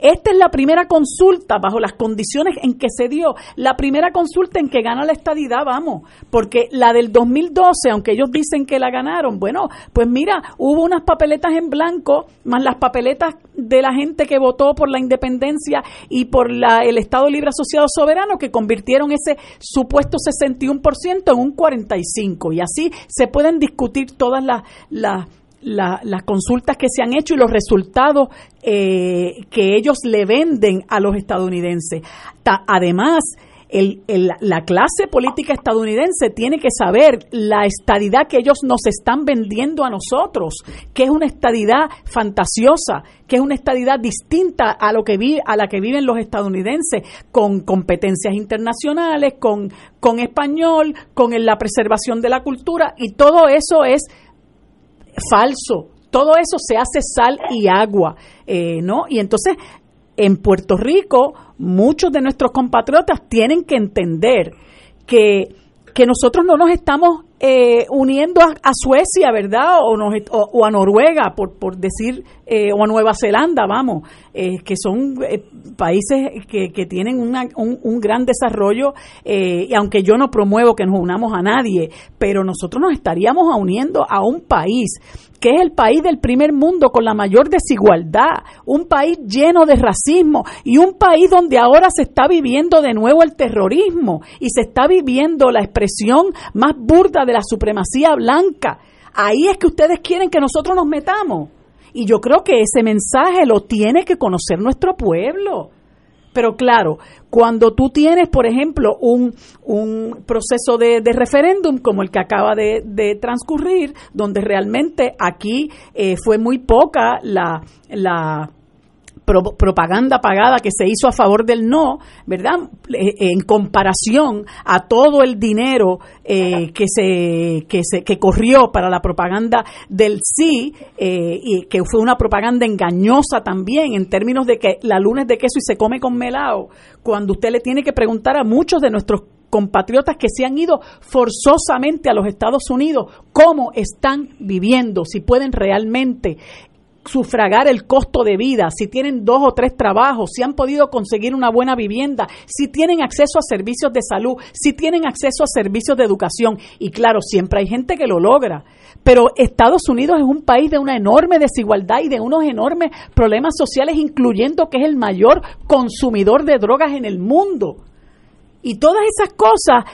Esta es la primera consulta bajo las condiciones en que se dio, la primera consulta en que gana la estadidad, vamos, porque la del 2012, aunque ellos dicen que la ganaron, bueno, pues mira, hubo unas papeletas en blanco, más las papeletas de la gente que votó por la independencia y por la, el Estado Libre Asociado Soberano que convirtieron ese supuesto 61% en un 45%, y así se pueden discutir todas las... las la, las consultas que se han hecho y los resultados eh, que ellos le venden a los estadounidenses. Ta, además, el, el, la clase política estadounidense tiene que saber la estadidad que ellos nos están vendiendo a nosotros, que es una estadidad fantasiosa, que es una estadidad distinta a lo que vi, a la que viven los estadounidenses, con competencias internacionales, con, con español, con la preservación de la cultura, y todo eso es falso. Todo eso se hace sal y agua, eh, ¿no? Y entonces en Puerto Rico muchos de nuestros compatriotas tienen que entender que, que nosotros no nos estamos eh, uniendo a, a Suecia, ¿verdad? O, nos, o, a Noruega, por, por decir, eh, o a Nueva Zelanda, vamos, eh, que son eh, países que, que tienen un, un gran desarrollo, eh, y aunque yo no promuevo que nos unamos a nadie, pero nosotros nos estaríamos uniendo a un país que es el país del primer mundo con la mayor desigualdad, un país lleno de racismo y un país donde ahora se está viviendo de nuevo el terrorismo y se está viviendo la expresión más burda de la supremacía blanca. Ahí es que ustedes quieren que nosotros nos metamos. Y yo creo que ese mensaje lo tiene que conocer nuestro pueblo. Pero claro, cuando tú tienes, por ejemplo, un, un proceso de, de referéndum como el que acaba de, de transcurrir, donde realmente aquí eh, fue muy poca la, la pro- propaganda pagada que se hizo a favor del no, ¿verdad? Eh, En comparación a todo el dinero eh, que se que se que corrió para la propaganda del sí eh, y que fue una propaganda engañosa también en términos de que la lunes de queso y se come con melao, cuando usted le tiene que preguntar a muchos de nuestros compatriotas que se han ido forzosamente a los Estados Unidos, cómo están viviendo, si pueden realmente sufragar el costo de vida, si tienen dos o tres trabajos, si han podido conseguir una buena vivienda, si tienen acceso a servicios de salud, si tienen acceso a servicios de educación. Y claro, siempre hay gente que lo logra. Pero Estados Unidos es un país de una enorme desigualdad y de unos enormes problemas sociales, incluyendo que es el mayor consumidor de drogas en el mundo. Y todas esas cosas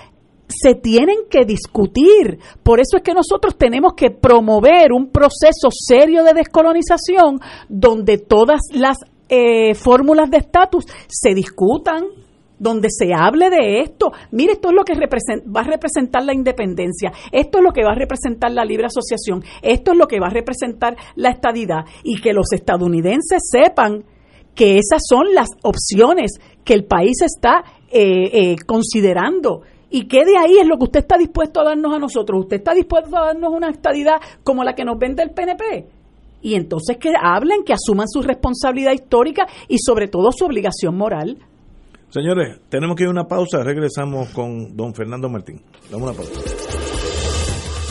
se tienen que discutir. Por eso es que nosotros tenemos que promover un proceso serio de descolonización donde todas las eh, fórmulas de estatus se discutan, donde se hable de esto. Mire, esto es lo que va a representar la independencia, esto es lo que va a representar la libre asociación, esto es lo que va a representar la estadidad y que los estadounidenses sepan que esas son las opciones que el país está eh, eh, considerando. ¿Y qué de ahí es lo que usted está dispuesto a darnos a nosotros? ¿Usted está dispuesto a darnos una estadidad como la que nos vende el PNP? Y entonces que hablen, que asuman su responsabilidad histórica y sobre todo su obligación moral. Señores, tenemos que ir a una pausa. Regresamos con don Fernando Martín. Damos una pausa.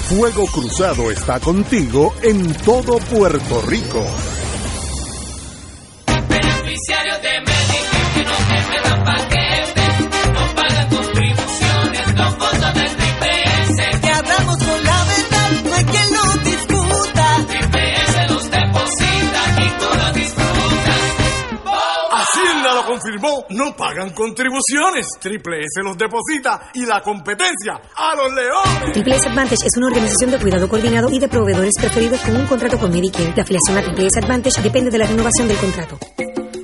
Fuego Cruzado está contigo en todo Puerto Rico. No pagan contribuciones. Triple S los deposita y la competencia a los leones. Triple S Advantage es una organización de cuidado coordinado y de proveedores preferidos con un contrato con Medicare. La afiliación a Triple S Advantage depende de la renovación del contrato.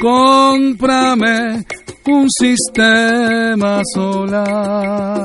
Cómprame un sistema solar.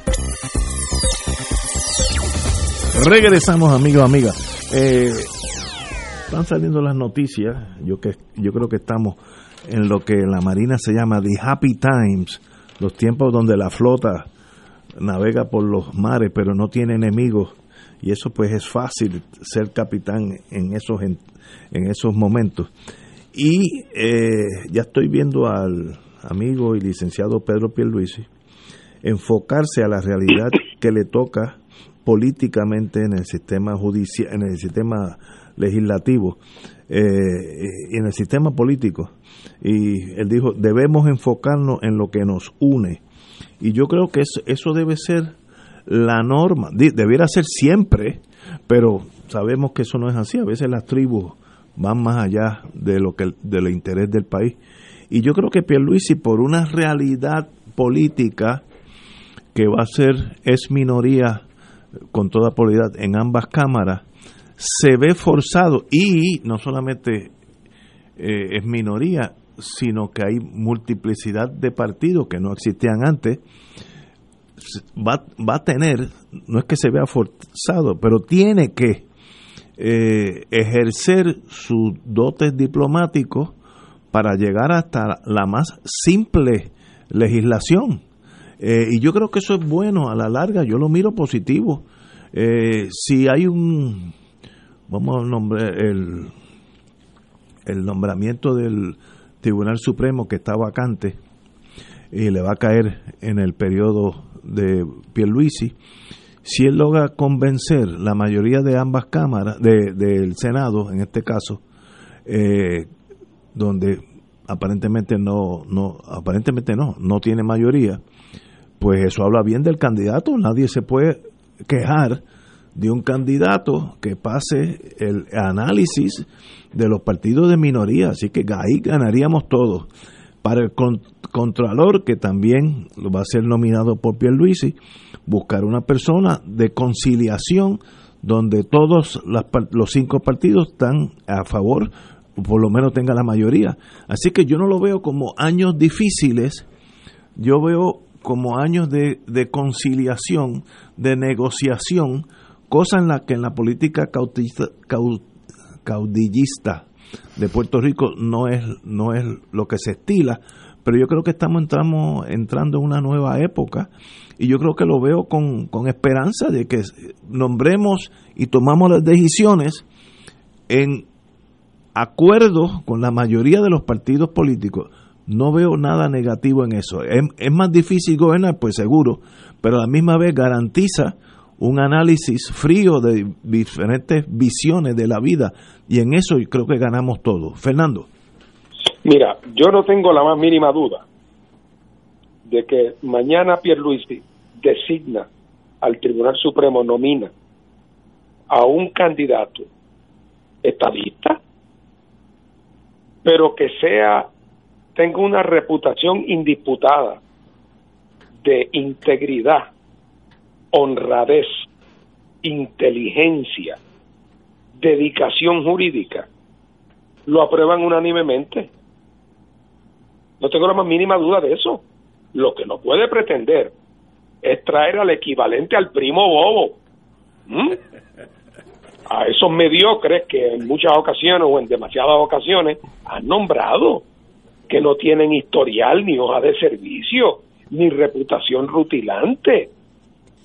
Regresamos, amigos, amigas. Eh, están saliendo las noticias, yo que yo creo que estamos en lo que la Marina se llama the happy times, los tiempos donde la flota navega por los mares pero no tiene enemigos y eso pues es fácil ser capitán en esos en, en esos momentos. Y eh, ya estoy viendo al amigo y licenciado Pedro Pierluisi enfocarse a la realidad que le toca políticamente en el sistema judicial, en el sistema legislativo eh, y en el sistema político. Y él dijo, debemos enfocarnos en lo que nos une. Y yo creo que eso, eso debe ser la norma, debiera ser siempre, pero sabemos que eso no es así. A veces las tribus van más allá de lo que del interés del país. Y yo creo que Pierluisi por una realidad política que va a ser es minoría con toda probabilidad en ambas cámaras, se ve forzado y no solamente eh, es minoría, sino que hay multiplicidad de partidos que no existían antes, va, va a tener, no es que se vea forzado, pero tiene que eh, ejercer sus dotes diplomáticos para llegar hasta la más simple legislación. Eh, y yo creo que eso es bueno a la larga, yo lo miro positivo. Eh, si hay un, vamos a nombrar el, el nombramiento del Tribunal Supremo que está vacante y le va a caer en el periodo de Pierluisi, si él logra convencer la mayoría de ambas cámaras, de, del Senado en este caso, eh, donde aparentemente no, no, aparentemente no, no tiene mayoría, pues eso habla bien del candidato, nadie se puede quejar de un candidato que pase el análisis de los partidos de minoría, así que ahí ganaríamos todos. Para el Contralor, que también va a ser nominado por Pierluisi, buscar una persona de conciliación donde todos los cinco partidos están a favor, por lo menos tenga la mayoría. Así que yo no lo veo como años difíciles, yo veo como años de, de conciliación, de negociación, cosa en la que en la política caudillista de Puerto Rico no es, no es lo que se estila, pero yo creo que estamos entramos, entrando en una nueva época y yo creo que lo veo con, con esperanza de que nombremos y tomamos las decisiones en acuerdo con la mayoría de los partidos políticos. No veo nada negativo en eso. Es, más difícil gobernar, pues seguro, pero a la misma vez garantiza un análisis frío de diferentes visiones de la vida y en eso creo que ganamos todos. Fernando. Mira, yo no tengo la más mínima duda de que mañana Pierluisi designa al Tribunal Supremo, nomina a un candidato estadista, pero que sea, tenga una reputación indisputada de integridad, honradez, inteligencia, dedicación jurídica, lo aprueban unánimemente. No tengo la más mínima duda de eso. Lo que no puede pretender es traer al equivalente al primo bobo. ¿Mm? A esos mediocres que en muchas ocasiones o en demasiadas ocasiones han nombrado, que no tienen historial ni hoja de servicio, ni reputación rutilante,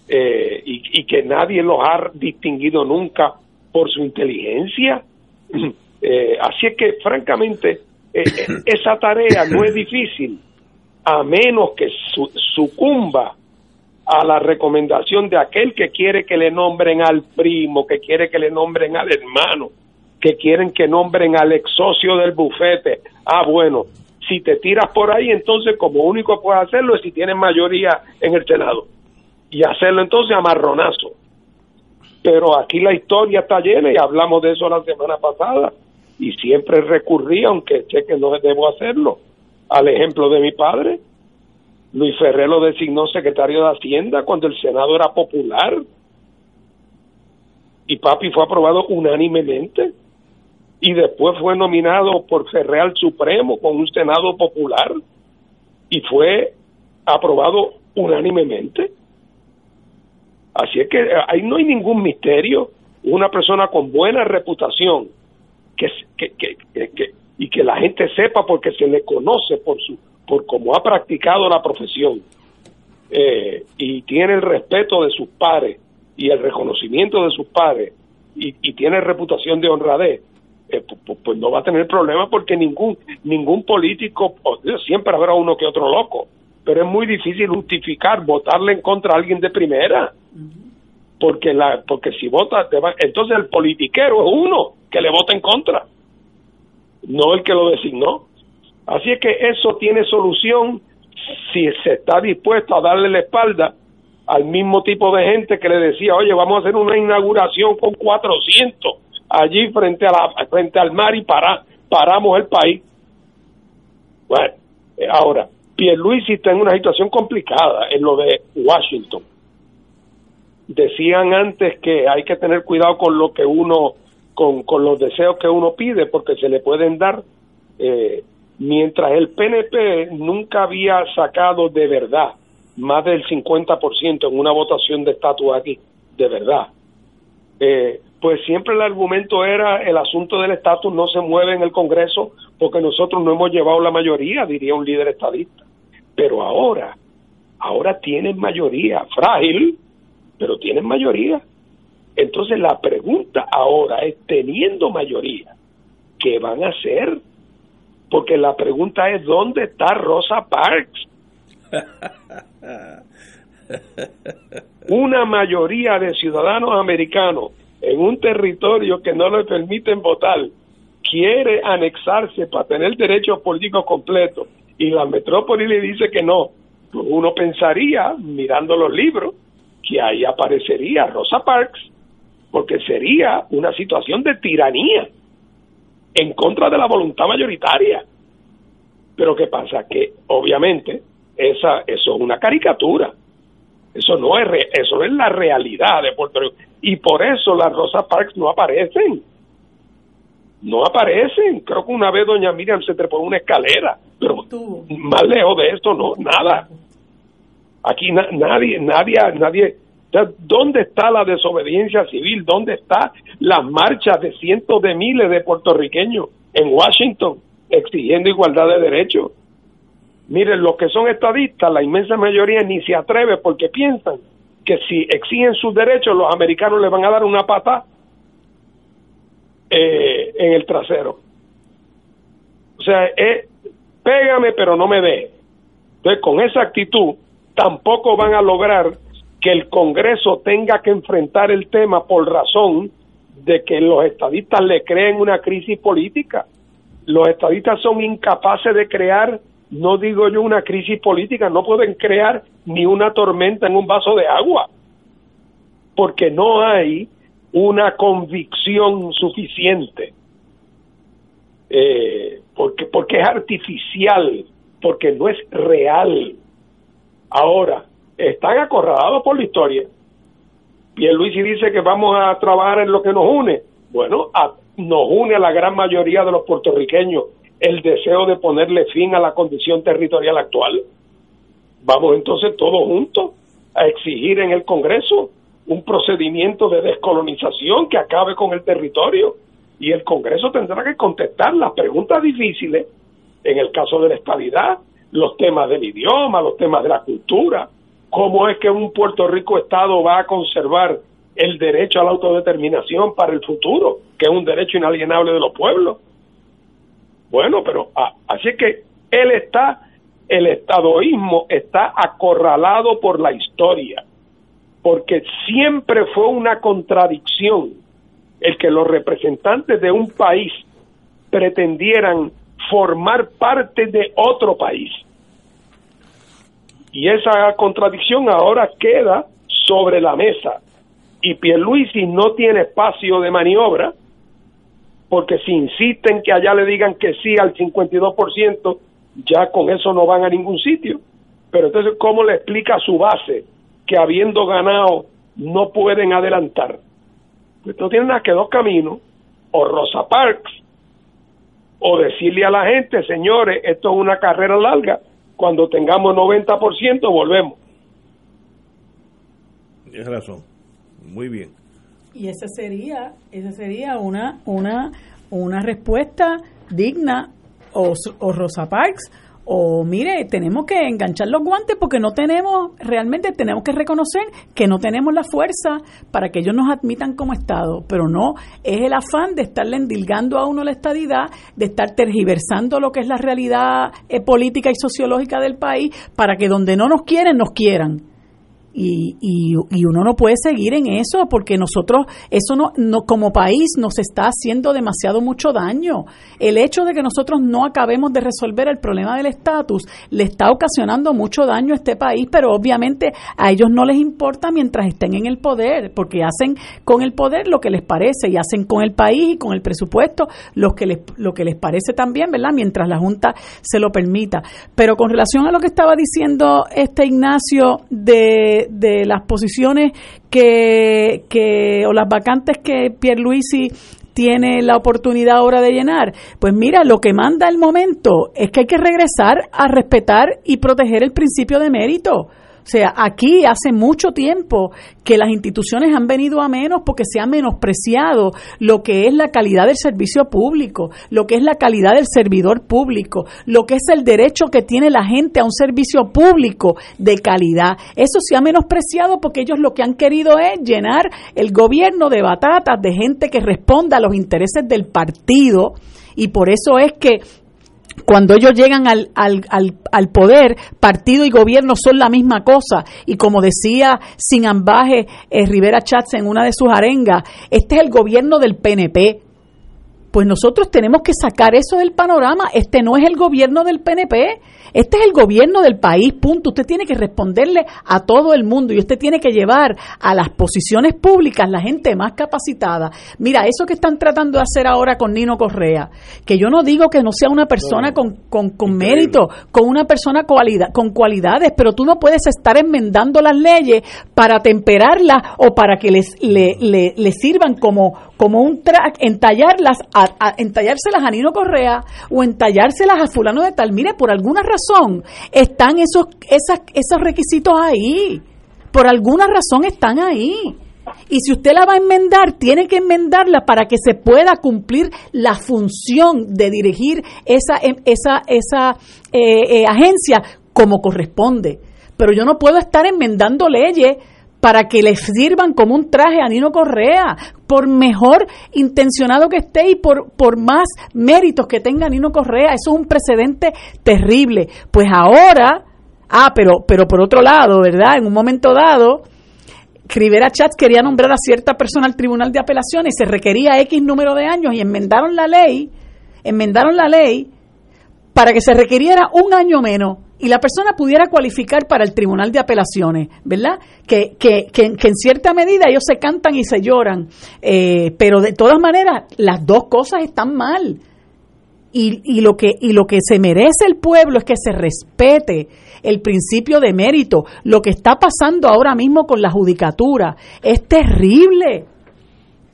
eh, y, y que nadie los ha distinguido nunca por su inteligencia. *clears throat* Eh, así es que, francamente, eh, eh, *clears throat* esa tarea no es difícil, a menos que sucumba a la recomendación de aquel que quiere que le nombren al primo, que quiere que le nombren al hermano, que quieren que nombren al ex socio del bufete. Ah, bueno, si te tiras por ahí, entonces como único puedes hacerlo es si tienes mayoría en el Senado. Y hacerlo entonces a marronazo. Pero aquí la historia está llena y hablamos de eso la semana pasada y siempre recurrí, aunque sé que no debo hacerlo, al ejemplo de mi padre. Luis Ferrer lo designó secretario de Hacienda cuando el Senado era popular y papi fue aprobado unánimemente y después fue nominado por Ferrer al Supremo con un Senado popular y fue aprobado unánimemente. Así es que ahí no hay ningún misterio. Una persona con buena reputación, que, que, que, que- y que la gente sepa porque se le conoce por su por cómo ha practicado la profesión eh, y tiene el respeto de sus pares y el reconocimiento de sus pares y tiene reputación de honradez eh, pu- pu- pues, no va a tener problema porque ningún ningún político siempre habrá uno que otro loco pero es muy difícil justificar votarle en contra a alguien de primera porque la porque si vota te va- entonces el politiquero es uno que le vota en contra no el que lo designó. Así es que eso tiene solución si se está dispuesto a darle la espalda al mismo tipo de gente que le decía oye vamos a hacer una inauguración con 400 allí frente a la frente al mar y para, paramos el país bueno eh, ahora Pierluisi está en una situación complicada en lo de Washington decían antes que hay que tener cuidado con lo que uno, con, con los deseos que uno pide, porque se le pueden dar, eh, mientras el PNP nunca había sacado de verdad más del 50% en una votación de estatus aquí, de verdad. Eh, pues siempre el argumento era el asunto del estatus no se mueve en el Congreso porque nosotros no hemos llevado la mayoría, diría un líder estadista. Pero ahora, ahora tienen mayoría, frágil, pero tienen mayoría. Entonces la pregunta ahora es, teniendo mayoría, ¿qué van a hacer? Porque la pregunta es, ¿dónde está Rosa Parks? *laughs* Una mayoría de ciudadanos americanos en un territorio que no le permiten votar quiere anexarse para tener derechos políticos completos y la metrópoli le dice que no, pues uno pensaría, mirando los libros, que ahí aparecería Rosa Parks, porque sería una situación de tiranía en contra de la voluntad mayoritaria. Pero ¿qué pasa? Que obviamente esa, eso es una caricatura. Eso no es re- eso es la realidad de Puerto Rico. Y por eso las Rosa Parks no aparecen. No aparecen. Creo que una vez doña Miriam se trepó en una escalera, pero más lejos de esto no, nada. Aquí na- nadie, nadie, nadie. ¿Dónde está la desobediencia civil? ¿Dónde está las marchas de cientos de miles de puertorriqueños en Washington exigiendo igualdad de derechos? Miren, los que son estadistas, la inmensa mayoría ni se atreve porque piensan que si exigen sus derechos, los americanos les van a dar una pata eh, en el trasero. O sea, es pégame pero no me deje. Entonces, con esa actitud, tampoco van a lograr que el Congreso tenga que enfrentar el tema por razón de que los estadistas le creen una crisis política. Los estadistas son incapaces de crear, no digo yo una crisis política, no pueden crear ni una tormenta en un vaso de agua, porque no hay una convicción suficiente, eh, porque, porque es artificial, porque no es real. Ahora, están acorralados por la historia. Pierluisi dice que vamos a trabajar en lo que nos une. Bueno, a- nos une a la gran mayoría de los puertorriqueños el deseo de ponerle fin a la condición territorial actual. Vamos entonces todos juntos a exigir en el Congreso un procedimiento de descolonización que acabe con el territorio y el Congreso tendrá que contestar las preguntas difíciles en el caso de la estabilidad, los temas del idioma, los temas de la cultura, cómo es que un Puerto Rico Estado va a conservar el derecho a la autodeterminación para el futuro, que es un derecho inalienable de los pueblos. Bueno, pero ah, así es que él está, el estadoísmo está acorralado por la historia, porque siempre fue una contradicción el que los representantes de un país pretendieran formar parte de otro país. Y esa contradicción ahora queda sobre la mesa. Y Pierluisi no tiene espacio de maniobra, porque si insisten que allá le digan que sí al 52%, ya con eso no van a ningún sitio. Pero entonces, ¿cómo le explica a su base que habiendo ganado no pueden adelantar? Pues no tienen nada que dos caminos, o Rosa Parks, o decirle a la gente, señores, esto es una carrera larga, cuando tengamos 90% volvemos. Tienes razón. Muy bien. Y esa sería, esa sería una, una una respuesta digna o, o Rosa Parks o mire, tenemos que enganchar los guantes porque no tenemos, realmente tenemos que reconocer que no tenemos la fuerza para que ellos nos admitan como Estado, pero no es el afán de estarle endilgando a uno la estadidad, de estar tergiversando lo que es la realidad eh, política y sociológica del país para que donde no nos quieren, nos quieran y, y, uno no puede seguir en eso porque nosotros, eso no, no, como país nos está haciendo demasiado mucho daño. El hecho de que nosotros no acabemos de resolver el problema del estatus le está ocasionando mucho daño a este país, pero obviamente a ellos no les importa mientras estén en el poder, porque hacen con el poder lo que les parece y hacen con el país y con el presupuesto lo que les, lo que les parece también, ¿verdad? Mientras la Junta se lo permita. Pero con relación a lo que estaba diciendo este Ignacio de de, las posiciones que, que, o las vacantes que Pierluisi tiene la oportunidad ahora de llenar. Pues mira, lo que manda el momento es que hay que regresar a respetar y proteger el principio de mérito. O sea, aquí hace mucho tiempo que las instituciones han venido a menos porque se ha menospreciado lo que es la calidad del servicio público, lo que es la calidad del servidor público, lo que es el derecho que tiene la gente a un servicio público de calidad. Eso se ha menospreciado porque ellos lo que han querido es llenar el gobierno de batatas de gente que responda a los intereses del partido y por eso es que cuando ellos llegan al, al, al, poder, partido y gobierno son la misma cosa. Y como decía sin ambaje eh, Rivera Chats en una de sus arengas, este es el gobierno del PNP. Pues nosotros tenemos que sacar eso del panorama. Este no es el gobierno del PNP. Este es el gobierno del país, punto. Usted tiene que responderle a todo el mundo y usted tiene que llevar a las posiciones públicas la gente más capacitada. Mira, eso que están tratando de hacer ahora con Nino Correa, que yo no digo que no sea una persona con, con, con mérito, con una persona cualidad, con cualidades, pero tú no puedes estar enmendando las leyes para temperarlas o para que les, le, le, le sirvan como, como un track, entallarlas, entallárselas a Nino Correa o entallárselas a fulano de tal. Mire, por alguna razón están esos, esos requisitos ahí. Por alguna razón están ahí. Y si usted la va a enmendar, tiene que enmendarla para que se pueda cumplir la función de dirigir esa, em, esa, esa eh, eh, agencia como corresponde. Pero yo no puedo estar enmendando leyes para que le sirvan como un traje a Nino Correa, por mejor intencionado que esté y por, por más méritos que tenga Nino Correa. Eso es un precedente terrible. Pues ahora, ah, pero, pero por otro lado, ¿verdad? En un momento dado, Rivera Chats quería nombrar a cierta persona al Tribunal de Apelaciones se requería X número de años y enmendaron la ley, enmendaron la ley para que se requiriera un año menos y la persona pudiera cualificar para el Tribunal de Apelaciones, ¿verdad? Que, que, que, en cierta medida ellos se cantan y se lloran, eh, pero de todas maneras las dos cosas están mal. Y, y, lo que, y lo que se merece el pueblo es que se respete el principio de mérito. Lo que está pasando ahora mismo con la judicatura es terrible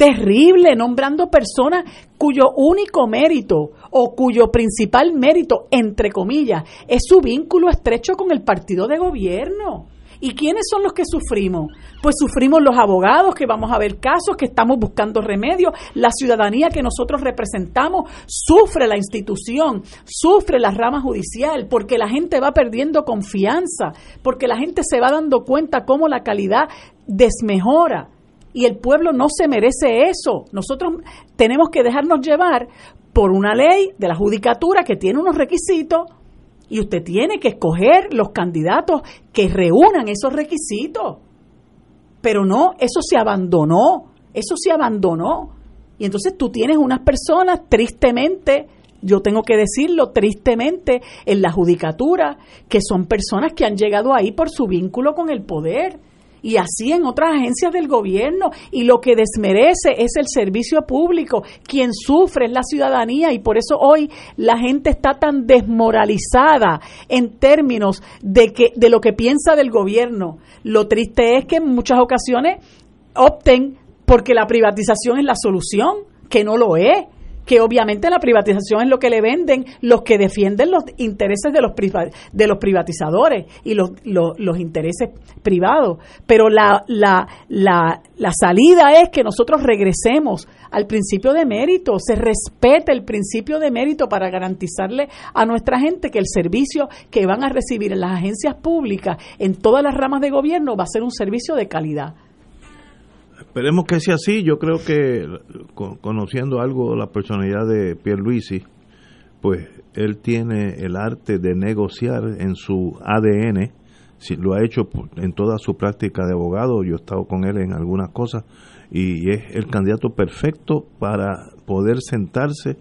terrible nombrando personas cuyo único mérito o cuyo principal mérito, entre comillas, es su vínculo estrecho con el partido de gobierno. ¿Y quiénes son los que sufrimos? Pues sufrimos los abogados que vamos a ver casos, que estamos buscando remedios, la ciudadanía que nosotros representamos, sufre la institución, sufre la rama judicial, porque la gente va perdiendo confianza, porque la gente se va dando cuenta cómo la calidad desmejora y el pueblo no se merece eso. Nosotros tenemos que dejarnos llevar por una ley de la judicatura que tiene unos requisitos y usted tiene que escoger los candidatos que reúnan esos requisitos. Pero no, eso se abandonó, eso se abandonó. Y entonces tú tienes unas personas, tristemente, yo tengo que decirlo tristemente, en la judicatura, que son personas que han llegado ahí por su vínculo con el poder y así en otras agencias del gobierno. Y lo que desmerece es el servicio público. Quien sufre es la ciudadanía y por eso hoy la gente está tan desmoralizada en términos de, que, de lo que piensa del gobierno. Lo triste es que en muchas ocasiones opten porque la privatización es la solución, que no lo es que obviamente la privatización es lo que le venden los que defienden los intereses de los de los privatizadores y los, los, los intereses privados. Pero la, la, la, la salida es que nosotros regresemos al principio de mérito, se respete el principio de mérito para garantizarle a nuestra gente que el servicio que van a recibir en las agencias públicas, en todas las ramas de gobierno, va a ser un servicio de calidad. Esperemos que sea así. Yo creo que conociendo algo la personalidad de Pierluisi, pues él tiene el arte de negociar en su ADN. Si lo ha hecho en toda su práctica de abogado, yo he estado con él en algunas cosas y es el candidato perfecto para poder sentarse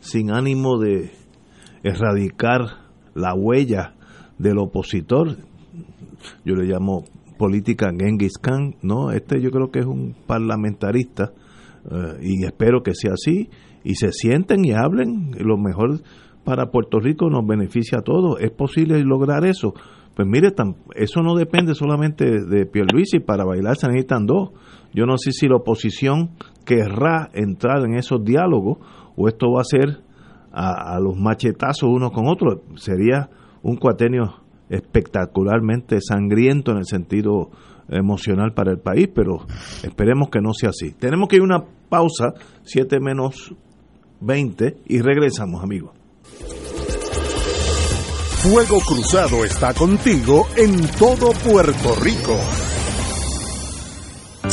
sin ánimo de erradicar la huella del opositor. Yo le llamo política Genghis Khan, ¿no? Este yo creo que es un parlamentarista eh, y espero que sea así y se sienten y hablen. Lo mejor para Puerto Rico nos beneficia a todos. ¿Es posible lograr eso? Pues mire, eso no depende solamente de Pierluisi, para bailar se necesitan dos. Yo no sé si la oposición querrá entrar en esos diálogos o esto va a ser a, los machetazos uno con otro. Sería un cuatenio espectacularmente sangriento en el sentido emocional para el país, pero esperemos que no sea así. Tenemos que ir a una pausa, 7 menos 20, y regresamos, amigos. Fuego Cruzado está contigo en todo Puerto Rico.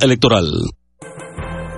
Electoral.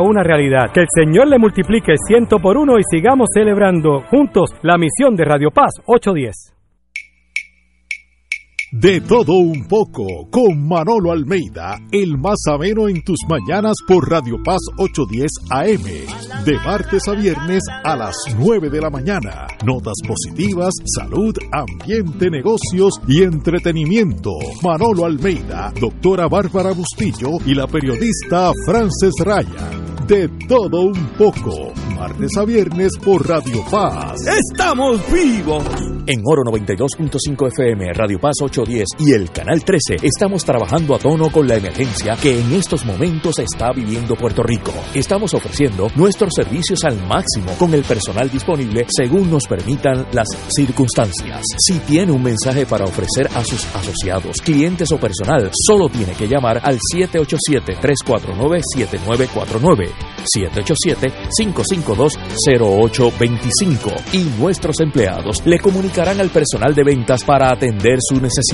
una realidad. Que el Señor le multiplique ciento por uno y sigamos celebrando juntos la misión de Radio Paz 810. De todo un poco, con Manolo Almeida, el más ameno en tus mañanas por Radio Paz 810 AM, de martes a viernes a las 9 de la mañana. Notas positivas, salud, ambiente, negocios y entretenimiento. Manolo Almeida, doctora Bárbara Bustillo y la periodista Frances Raya. De todo un poco, martes a viernes por Radio Paz. ¡Estamos vivos! En Oro 92.5 FM, Radio Paz 810 y el Canal 13 estamos trabajando a tono con la emergencia que en estos momentos está viviendo Puerto Rico. Estamos ofreciendo nuestros servicios al máximo con el personal disponible según nos permitan las circunstancias. Si tiene un mensaje para ofrecer a sus asociados, clientes o personal, solo tiene que llamar al 787-349-7949. 787-552-0825 y nuestros empleados le comunicarán al personal de ventas para atender su necesidad.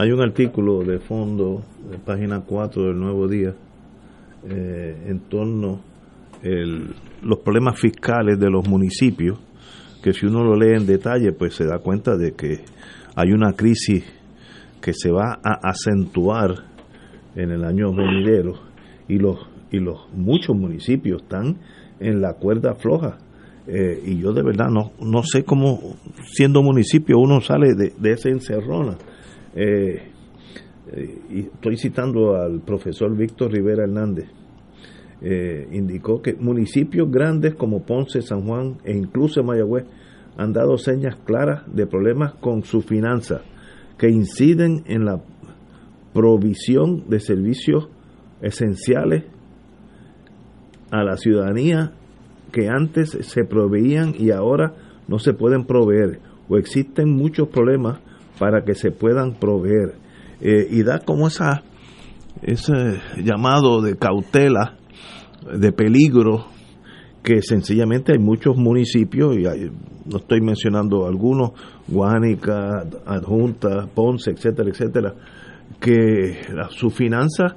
hay un artículo de fondo, de página 4 del Nuevo Día, eh, en torno a los problemas fiscales de los municipios, que si uno lo lee en detalle, pues se da cuenta de que hay una crisis que se va a acentuar en el año venidero y los y los muchos municipios están en la cuerda floja. Eh, y yo de verdad no, no sé cómo, siendo municipio, uno sale de, de esa encerrona. Eh, eh, estoy citando al profesor Víctor Rivera Hernández. eh, indicó que municipios grandes como Ponce, San Juan e incluso Mayagüez han dado señas claras de problemas con su finanza que inciden en la provisión de servicios esenciales a la ciudadanía que antes se proveían y ahora no se pueden proveer o existen muchos problemas para que se puedan proveer. Eh, y da como esa ese llamado de cautela de peligro que sencillamente hay muchos municipios y no estoy mencionando algunos Guánica, Adjunta, Ponce, etcétera, etcétera que su finanza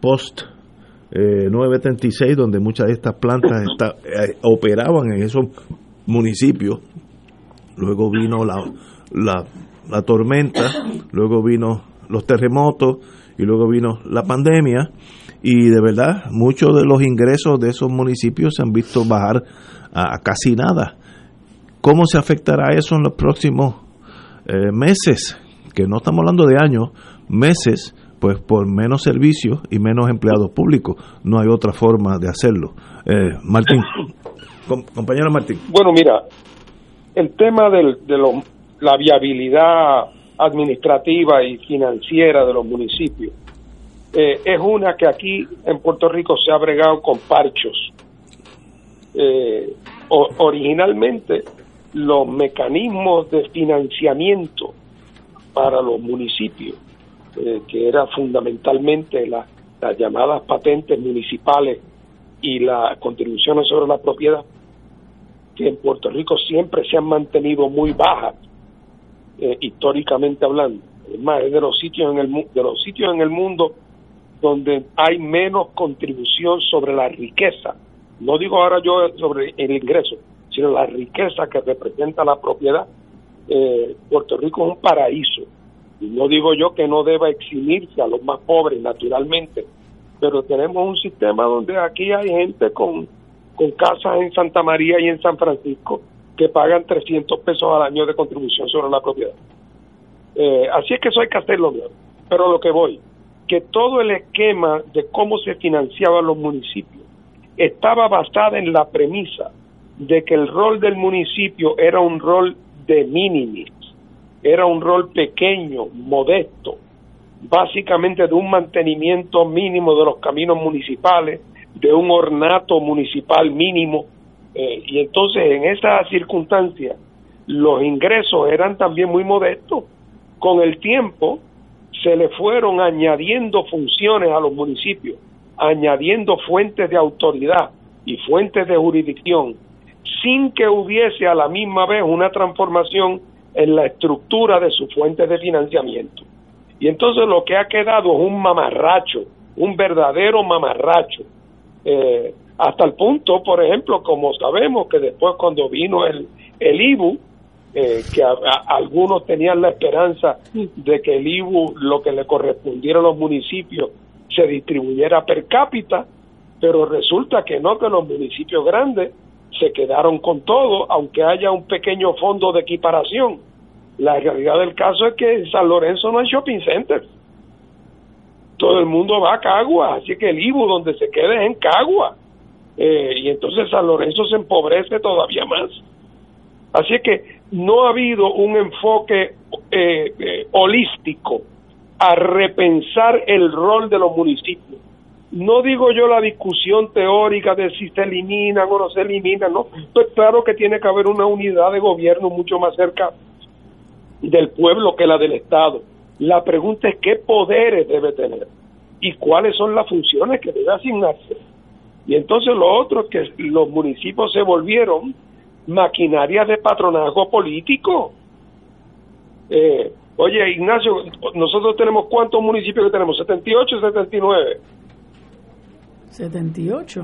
post eh, 936 donde muchas de estas plantas está- eh, operaban en esos municipios luego vino la, la, la tormenta, luego vino los terremotos y luego vino la pandemia y de verdad muchos de los ingresos de esos municipios se han visto bajar a, casi nada. ¿Cómo se afectará eso en los próximos eh, meses? Que no estamos hablando de años, meses, pues por menos servicios y menos empleados públicos. No hay otra forma de hacerlo. Eh, Martín, *coughs* com- compañero Martín. Bueno, mira, el tema del- de lo- la viabilidad administrativa y financiera de los municipios eh, es una que aquí en Puerto Rico se ha bregado con parchos. Eh, originalmente los mecanismos de financiamiento para los municipios, eh, que era fundamentalmente la- las llamadas patentes municipales y las contribuciones sobre la propiedad, que en Puerto Rico siempre se han mantenido muy bajas, eh, históricamente hablando. Es más, es de los sitios en el de los sitios en el mundo donde hay menos contribución sobre la riqueza. No digo ahora yo sobre el ingreso, sino la riqueza que representa la propiedad. Eh, Puerto Rico es un paraíso. Y no digo yo que no deba eximirse a los más pobres, naturalmente, pero tenemos un sistema donde aquí hay gente con, con casas en Santa María y en San Francisco que pagan 300 pesos al año de contribución sobre la propiedad. Eh, así es que eso hay que hacerlo. ¿no? Pero lo que voy, que todo el esquema de cómo se financiaban los municipios estaba basada en la premisa de que el rol del municipio era un rol de minimis, era un rol pequeño, modesto, básicamente de un mantenimiento mínimo de los caminos municipales, de un ornato municipal mínimo, eh, y entonces en esa circunstancia los ingresos eran también muy modestos. Con el tiempo se le fueron añadiendo funciones a los municipios, añadiendo fuentes de autoridad y fuentes de jurisdicción, sin que hubiese a la misma vez una transformación en la estructura de sus fuentes de financiamiento. Y entonces lo que ha quedado es un mamarracho, un verdadero mamarracho. Eh, hasta el punto, por ejemplo, como sabemos que después cuando vino el, el IBU, eh, que a- a- algunos tenían la esperanza de que el IBU, lo que le correspondiera a los municipios, se distribuyera per cápita, pero resulta que no, que los municipios grandes se quedaron con todo, aunque haya un pequeño fondo de equiparación. La realidad del caso es que en San Lorenzo no hay shopping centers. Todo el mundo va a Cagua, así que el IBU donde se quede es en Cagua. Eh, y entonces San Lorenzo se empobrece todavía más. Así que no ha habido un enfoque eh, eh, holístico a repensar el rol de los municipios. No digo yo la discusión teórica de si se eliminan o no se eliminan, no. Pues claro que tiene que haber una unidad de gobierno mucho más cerca del pueblo que la del Estado. La pregunta es qué poderes debe tener y cuáles son las funciones que debe asignarse. Y entonces lo otro es que los municipios se volvieron maquinarias de patronazgo político. Eh, oye, Ignacio, nosotros tenemos cuántos municipios que tenemos, 78, 79. 78.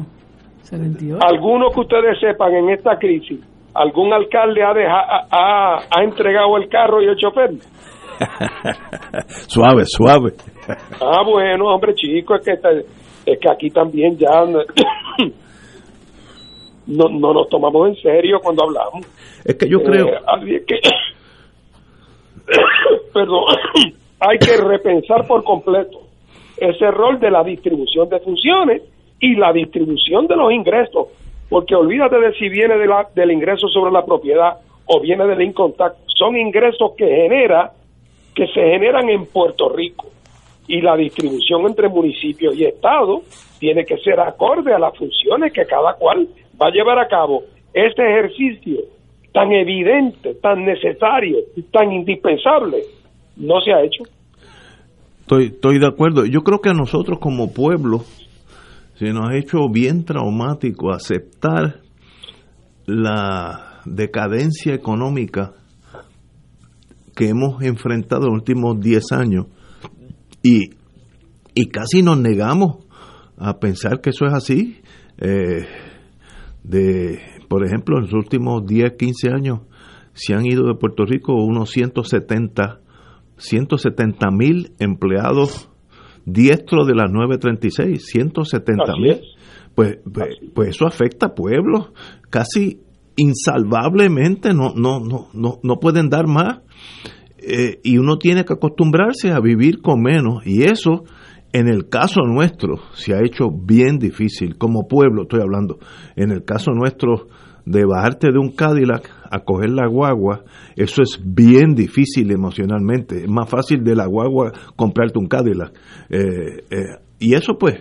78. Algunos que ustedes sepan en esta crisis, algún alcalde ha, deja- ha, ha entregado el carro y el chofer. *laughs* suave, suave. Ah, bueno, hombre, chico, es que, esta- es que aquí también ya no, *coughs* no, no nos tomamos en serio cuando hablamos. Es que yo creo, Eh, así es que, *coughs* perdón, *coughs* hay que repensar por completo ese rol de la distribución de funciones y la distribución de los ingresos, porque olvídate de si viene de la, del ingreso sobre la propiedad o viene del income tax, son ingresos que genera que se generan en Puerto Rico y la distribución entre municipios y estados tiene que ser acorde a las funciones que cada cual va a llevar a cabo. Este ejercicio tan evidente, tan necesario, tan indispensable, no se ha hecho. Estoy, de acuerdo. Yo creo que a nosotros como pueblo se nos ha hecho bien traumático aceptar la decadencia económica que hemos enfrentado en los últimos 10 años y, y casi nos negamos a pensar que eso es así. Eh, de, por ejemplo, en los últimos 10, 15 años se han ido de Puerto Rico unos 170 170 mil empleados diestros de las 936, 170 mil. Pues, pues, pues, eso afecta a pueblos casi insalvablemente, no, no, no, no, no pueden dar más. Eh, y uno tiene que acostumbrarse a vivir con menos. Y eso, en el caso nuestro, se ha hecho bien difícil, como pueblo estoy hablando. En el caso nuestro, de bajarte de un Cadillac a coger la guagua, eso es bien difícil emocionalmente. Es más fácil de la guagua comprarte un Cadillac. Eh, eh, y eso pues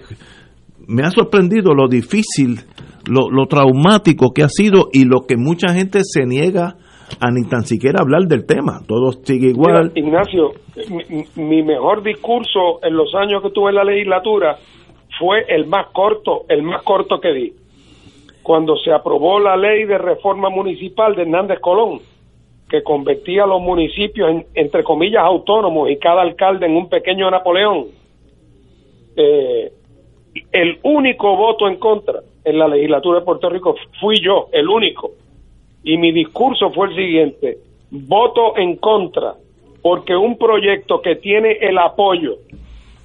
me ha sorprendido lo difícil, lo, lo traumático que ha sido y lo que mucha gente se niega a ni tan siquiera hablar del tema. Todo sigue igual. Mira, Ignacio, mi, mi mejor discurso en los años que tuve en la legislatura fue el más corto, el más corto que di cuando se aprobó la ley de reforma municipal de Hernández Colón, que convertía a los municipios en, entre comillas, autónomos y cada alcalde en un pequeño Napoleón. Eh, el único voto en contra en la legislatura de Puerto Rico fui yo, el único. Y mi discurso fue el siguiente, voto en contra, porque un proyecto que tiene el apoyo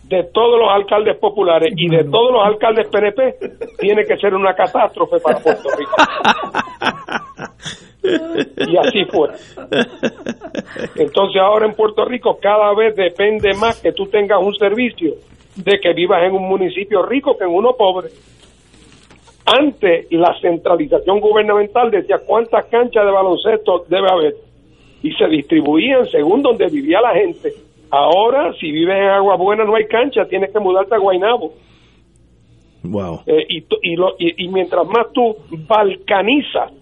de todos los alcaldes populares y de todos los alcaldes PNP tiene que ser una catástrofe para Puerto Rico. Y así fue. Entonces ahora en Puerto Rico cada vez depende más que tú tengas un servicio de que vivas en un municipio rico que en uno pobre. Antes la centralización gubernamental decía cuántas canchas de baloncesto debe haber y se distribuían según donde vivía la gente Ahora, si vives en Agua Buena no hay cancha, tienes que mudarte a Guaynabo. Wow. Eh, y, y, lo, y, y, mientras más tú balcanizas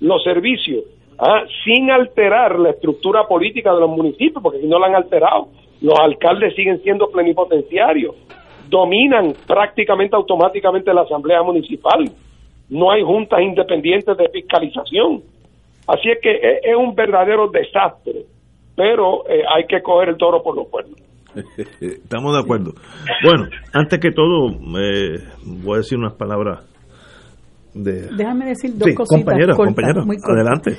los servicios, ¿ah? sin alterar la estructura política de los municipios, porque si no la han alterado, los alcaldes siguen siendo plenipotenciarios, dominan prácticamente automáticamente la asamblea municipal, no hay juntas independientes de fiscalización. Así es que es, es un verdadero desastre pero eh, hay que coger el toro por los cuernos. *laughs* Estamos de acuerdo. Bueno, antes que todo, eh, voy a decir unas palabras de... Déjame decir dos sí, cositas compañera, cortas, compañera, muy cortas. adelante.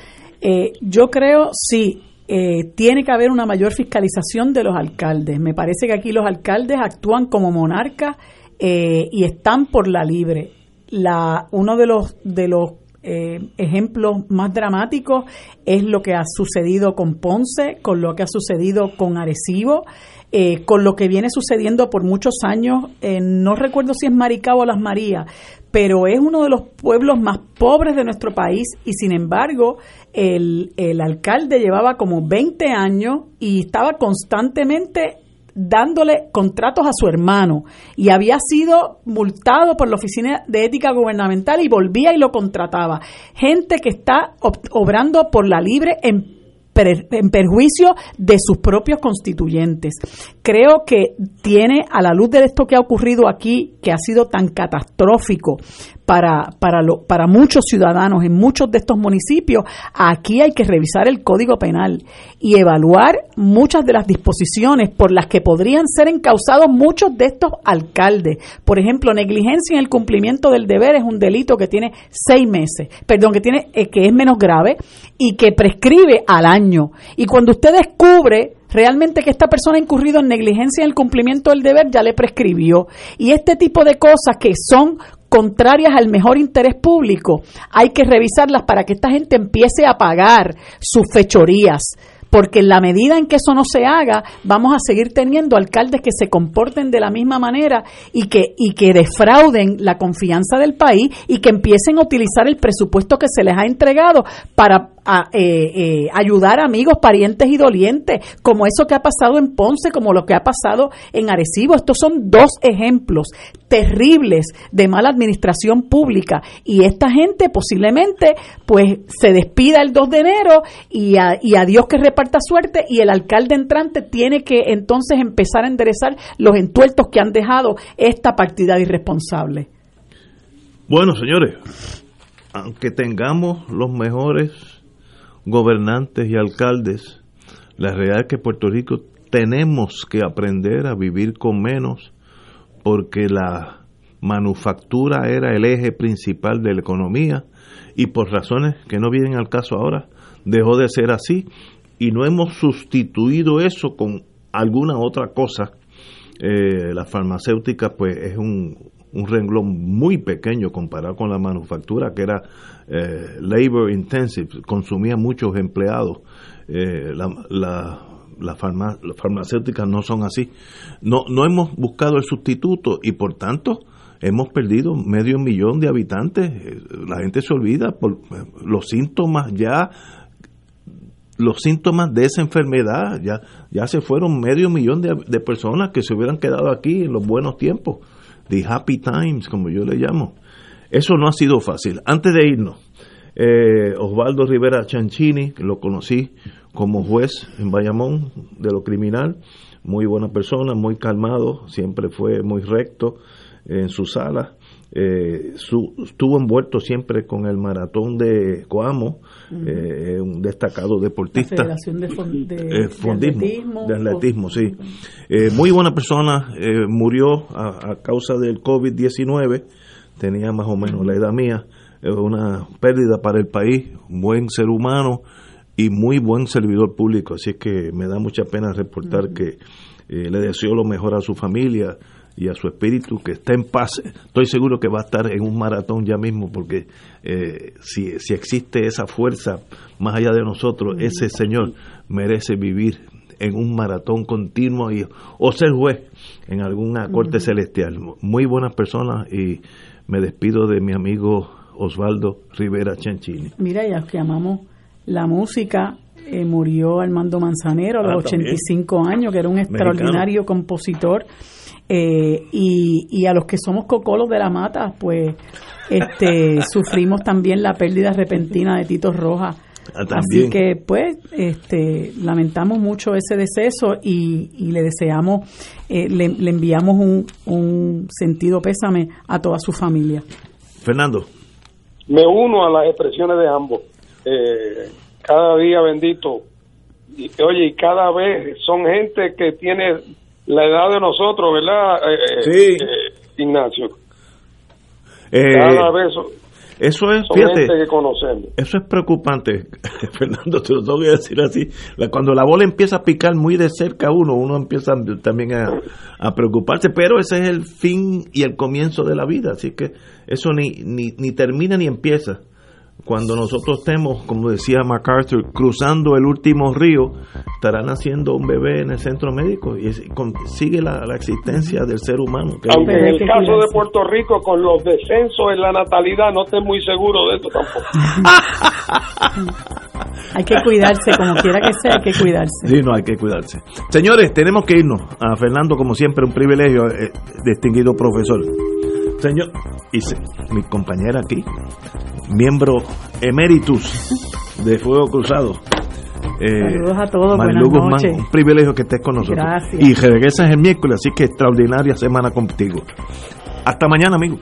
Eh, yo creo, sí, eh, tiene que haber una mayor fiscalización de los alcaldes. Me parece que aquí los alcaldes actúan como monarcas eh, y están por la libre. La, uno de los de los eh, ejemplos más dramáticos es lo que ha sucedido con Ponce, con lo que ha sucedido con Arecibo, eh, con lo que viene sucediendo por muchos años, eh, no recuerdo si es Maricao o Las Marías, pero es uno de los pueblos más pobres de nuestro país y sin embargo el, el alcalde llevaba como 20 años y estaba constantemente dándole contratos a su hermano y había sido multado por la Oficina de Ética Gubernamental y volvía y lo contrataba. Gente que está ob- obrando por la libre en, en perjuicio de sus propios constituyentes. Creo que tiene, a la luz de esto que ha ocurrido aquí, que ha sido tan catastrófico para, para, lo- para muchos ciudadanos en muchos de estos municipios, aquí hay que revisar el Código Penal y evaluar muchas de las disposiciones por las que podrían ser encausados muchos de estos alcaldes. Por ejemplo, negligencia en el cumplimiento del deber es un delito que tiene seis meses, perdón, que tiene eh, que es menos grave y que prescribe al año. Y cuando usted descubre realmente que esta persona ha incurrido en negligencia en el cumplimiento del deber, ya le prescribió. Y este tipo de cosas que son contrarias al mejor interés público, hay que revisarlas para que esta gente empiece a pagar sus fechorías. Porque en la medida en que eso no se haga, vamos a seguir teniendo alcaldes que se comporten de la misma manera y que, y que defrauden la confianza del país y que empiecen a utilizar el presupuesto que se les ha entregado para a, eh, eh, ayudar a amigos, parientes y dolientes, como eso que ha pasado en Ponce, como lo que ha pasado en Arecibo. Estos son dos ejemplos terribles de mala administración pública y esta gente posiblemente pues se despida el 2 de enero y a, y a Dios que reparta suerte y el alcalde entrante tiene que entonces empezar a enderezar los entuertos que han dejado esta partida irresponsable. Bueno, señores, aunque tengamos los mejores gobernantes y alcaldes, la realidad es que Puerto Rico tenemos que aprender a vivir con menos porque la manufactura era el eje principal de la economía y por razones que no vienen al caso ahora dejó de ser así y no hemos sustituido eso con alguna otra cosa. Eh, la farmacéutica pues es un, un renglón muy pequeño comparado con la manufactura que era eh, labor intensive, consumía muchos empleados. Eh, la, la, las farmacéuticas no son así. No, no hemos buscado el sustituto y por tanto hemos perdido medio millón de habitantes. Eh, La gente se olvida por eh, los síntomas ya los síntomas de esa enfermedad ya ya se fueron medio millón de, de personas que se hubieran quedado aquí en los buenos tiempos the happy times como yo le llamo. Eso no ha sido fácil. Antes de irnos eh, Osvaldo Rivera Chanchini lo conocí como juez en Bayamón de lo criminal muy buena persona muy calmado siempre fue muy recto en su sala eh, su- estuvo envuelto siempre con el maratón de Coamo Eh, un destacado La deportista Federación de, eh, atletismo. de atletismo, sí. Eh, muy buena persona, eh, murió a, a causa del COVID-19, tenía más o menos la edad mía, una pérdida para el país, buen ser humano y muy buen servidor público, así es que me da mucha pena reportar que le deseo lo mejor a su familia y a su espíritu, que esté en paz. Estoy seguro que va a estar en un maratón ya mismo, porque eh, si, si existe esa fuerza más allá de nosotros, ese Señor merece vivir en un maratón continuo y, o ser juez en alguna corte celestial. Muy buenas personas y me despido de mi amigo Osvaldo Rivera Chanchini. Mira, ya que amamos la música, eh, murió Armando Manzanero a los Ah, también. 85 años, que era un extraordinario compositor. Eh, y, y a los que somos cocolos de la mata, pues este *laughs* sufrimos también la pérdida repentina de Tito Rojas. Ah, Así que, pues, este, lamentamos mucho ese deceso y, y le deseamos, eh, le, le enviamos un, un sentido pésame a toda su familia. Fernando. me uno a las expresiones de ambos. Eh, cada día bendito. Y, oye, y cada vez son gente que tiene la edad de nosotros, ¿verdad? Eh, Sí. eh, Ignacio. Eh, Cada vez eso es, son fíjate, gente que conocemos. Eso es preocupante, *laughs* Fernando, te lo tengo que decir así. Cuando la bola empieza a picar muy de cerca a uno, uno empieza también a, a preocuparse, pero ese es el fin y el comienzo de la vida, así que eso ni, ni, ni termina ni empieza. Cuando nosotros estemos, como decía MacArthur, cruzando el último río, estará naciendo un bebé en el centro médico y sigue la, la existencia del ser humano. que Aunque en el caso de Puerto Rico, con los descensos en la natalidad, no estoy muy seguro de eso tampoco. *laughs* Hay que cuidarse, como quiera que sea, hay que cuidarse. Sí, no, hay que cuidarse. Señores, tenemos que irnos. A Fernando, como siempre, un privilegio, eh, distinguido profesor. Señor, y se- mi compañera aquí, miembro emeritus de Fuego Cruzado. Eh, Saludos a todos, Marilu buenas Guzmán, noches. un privilegio que estés con nosotros. Gracias. Y regresas el miércoles, así que extraordinaria semana contigo. Hasta mañana, amigo.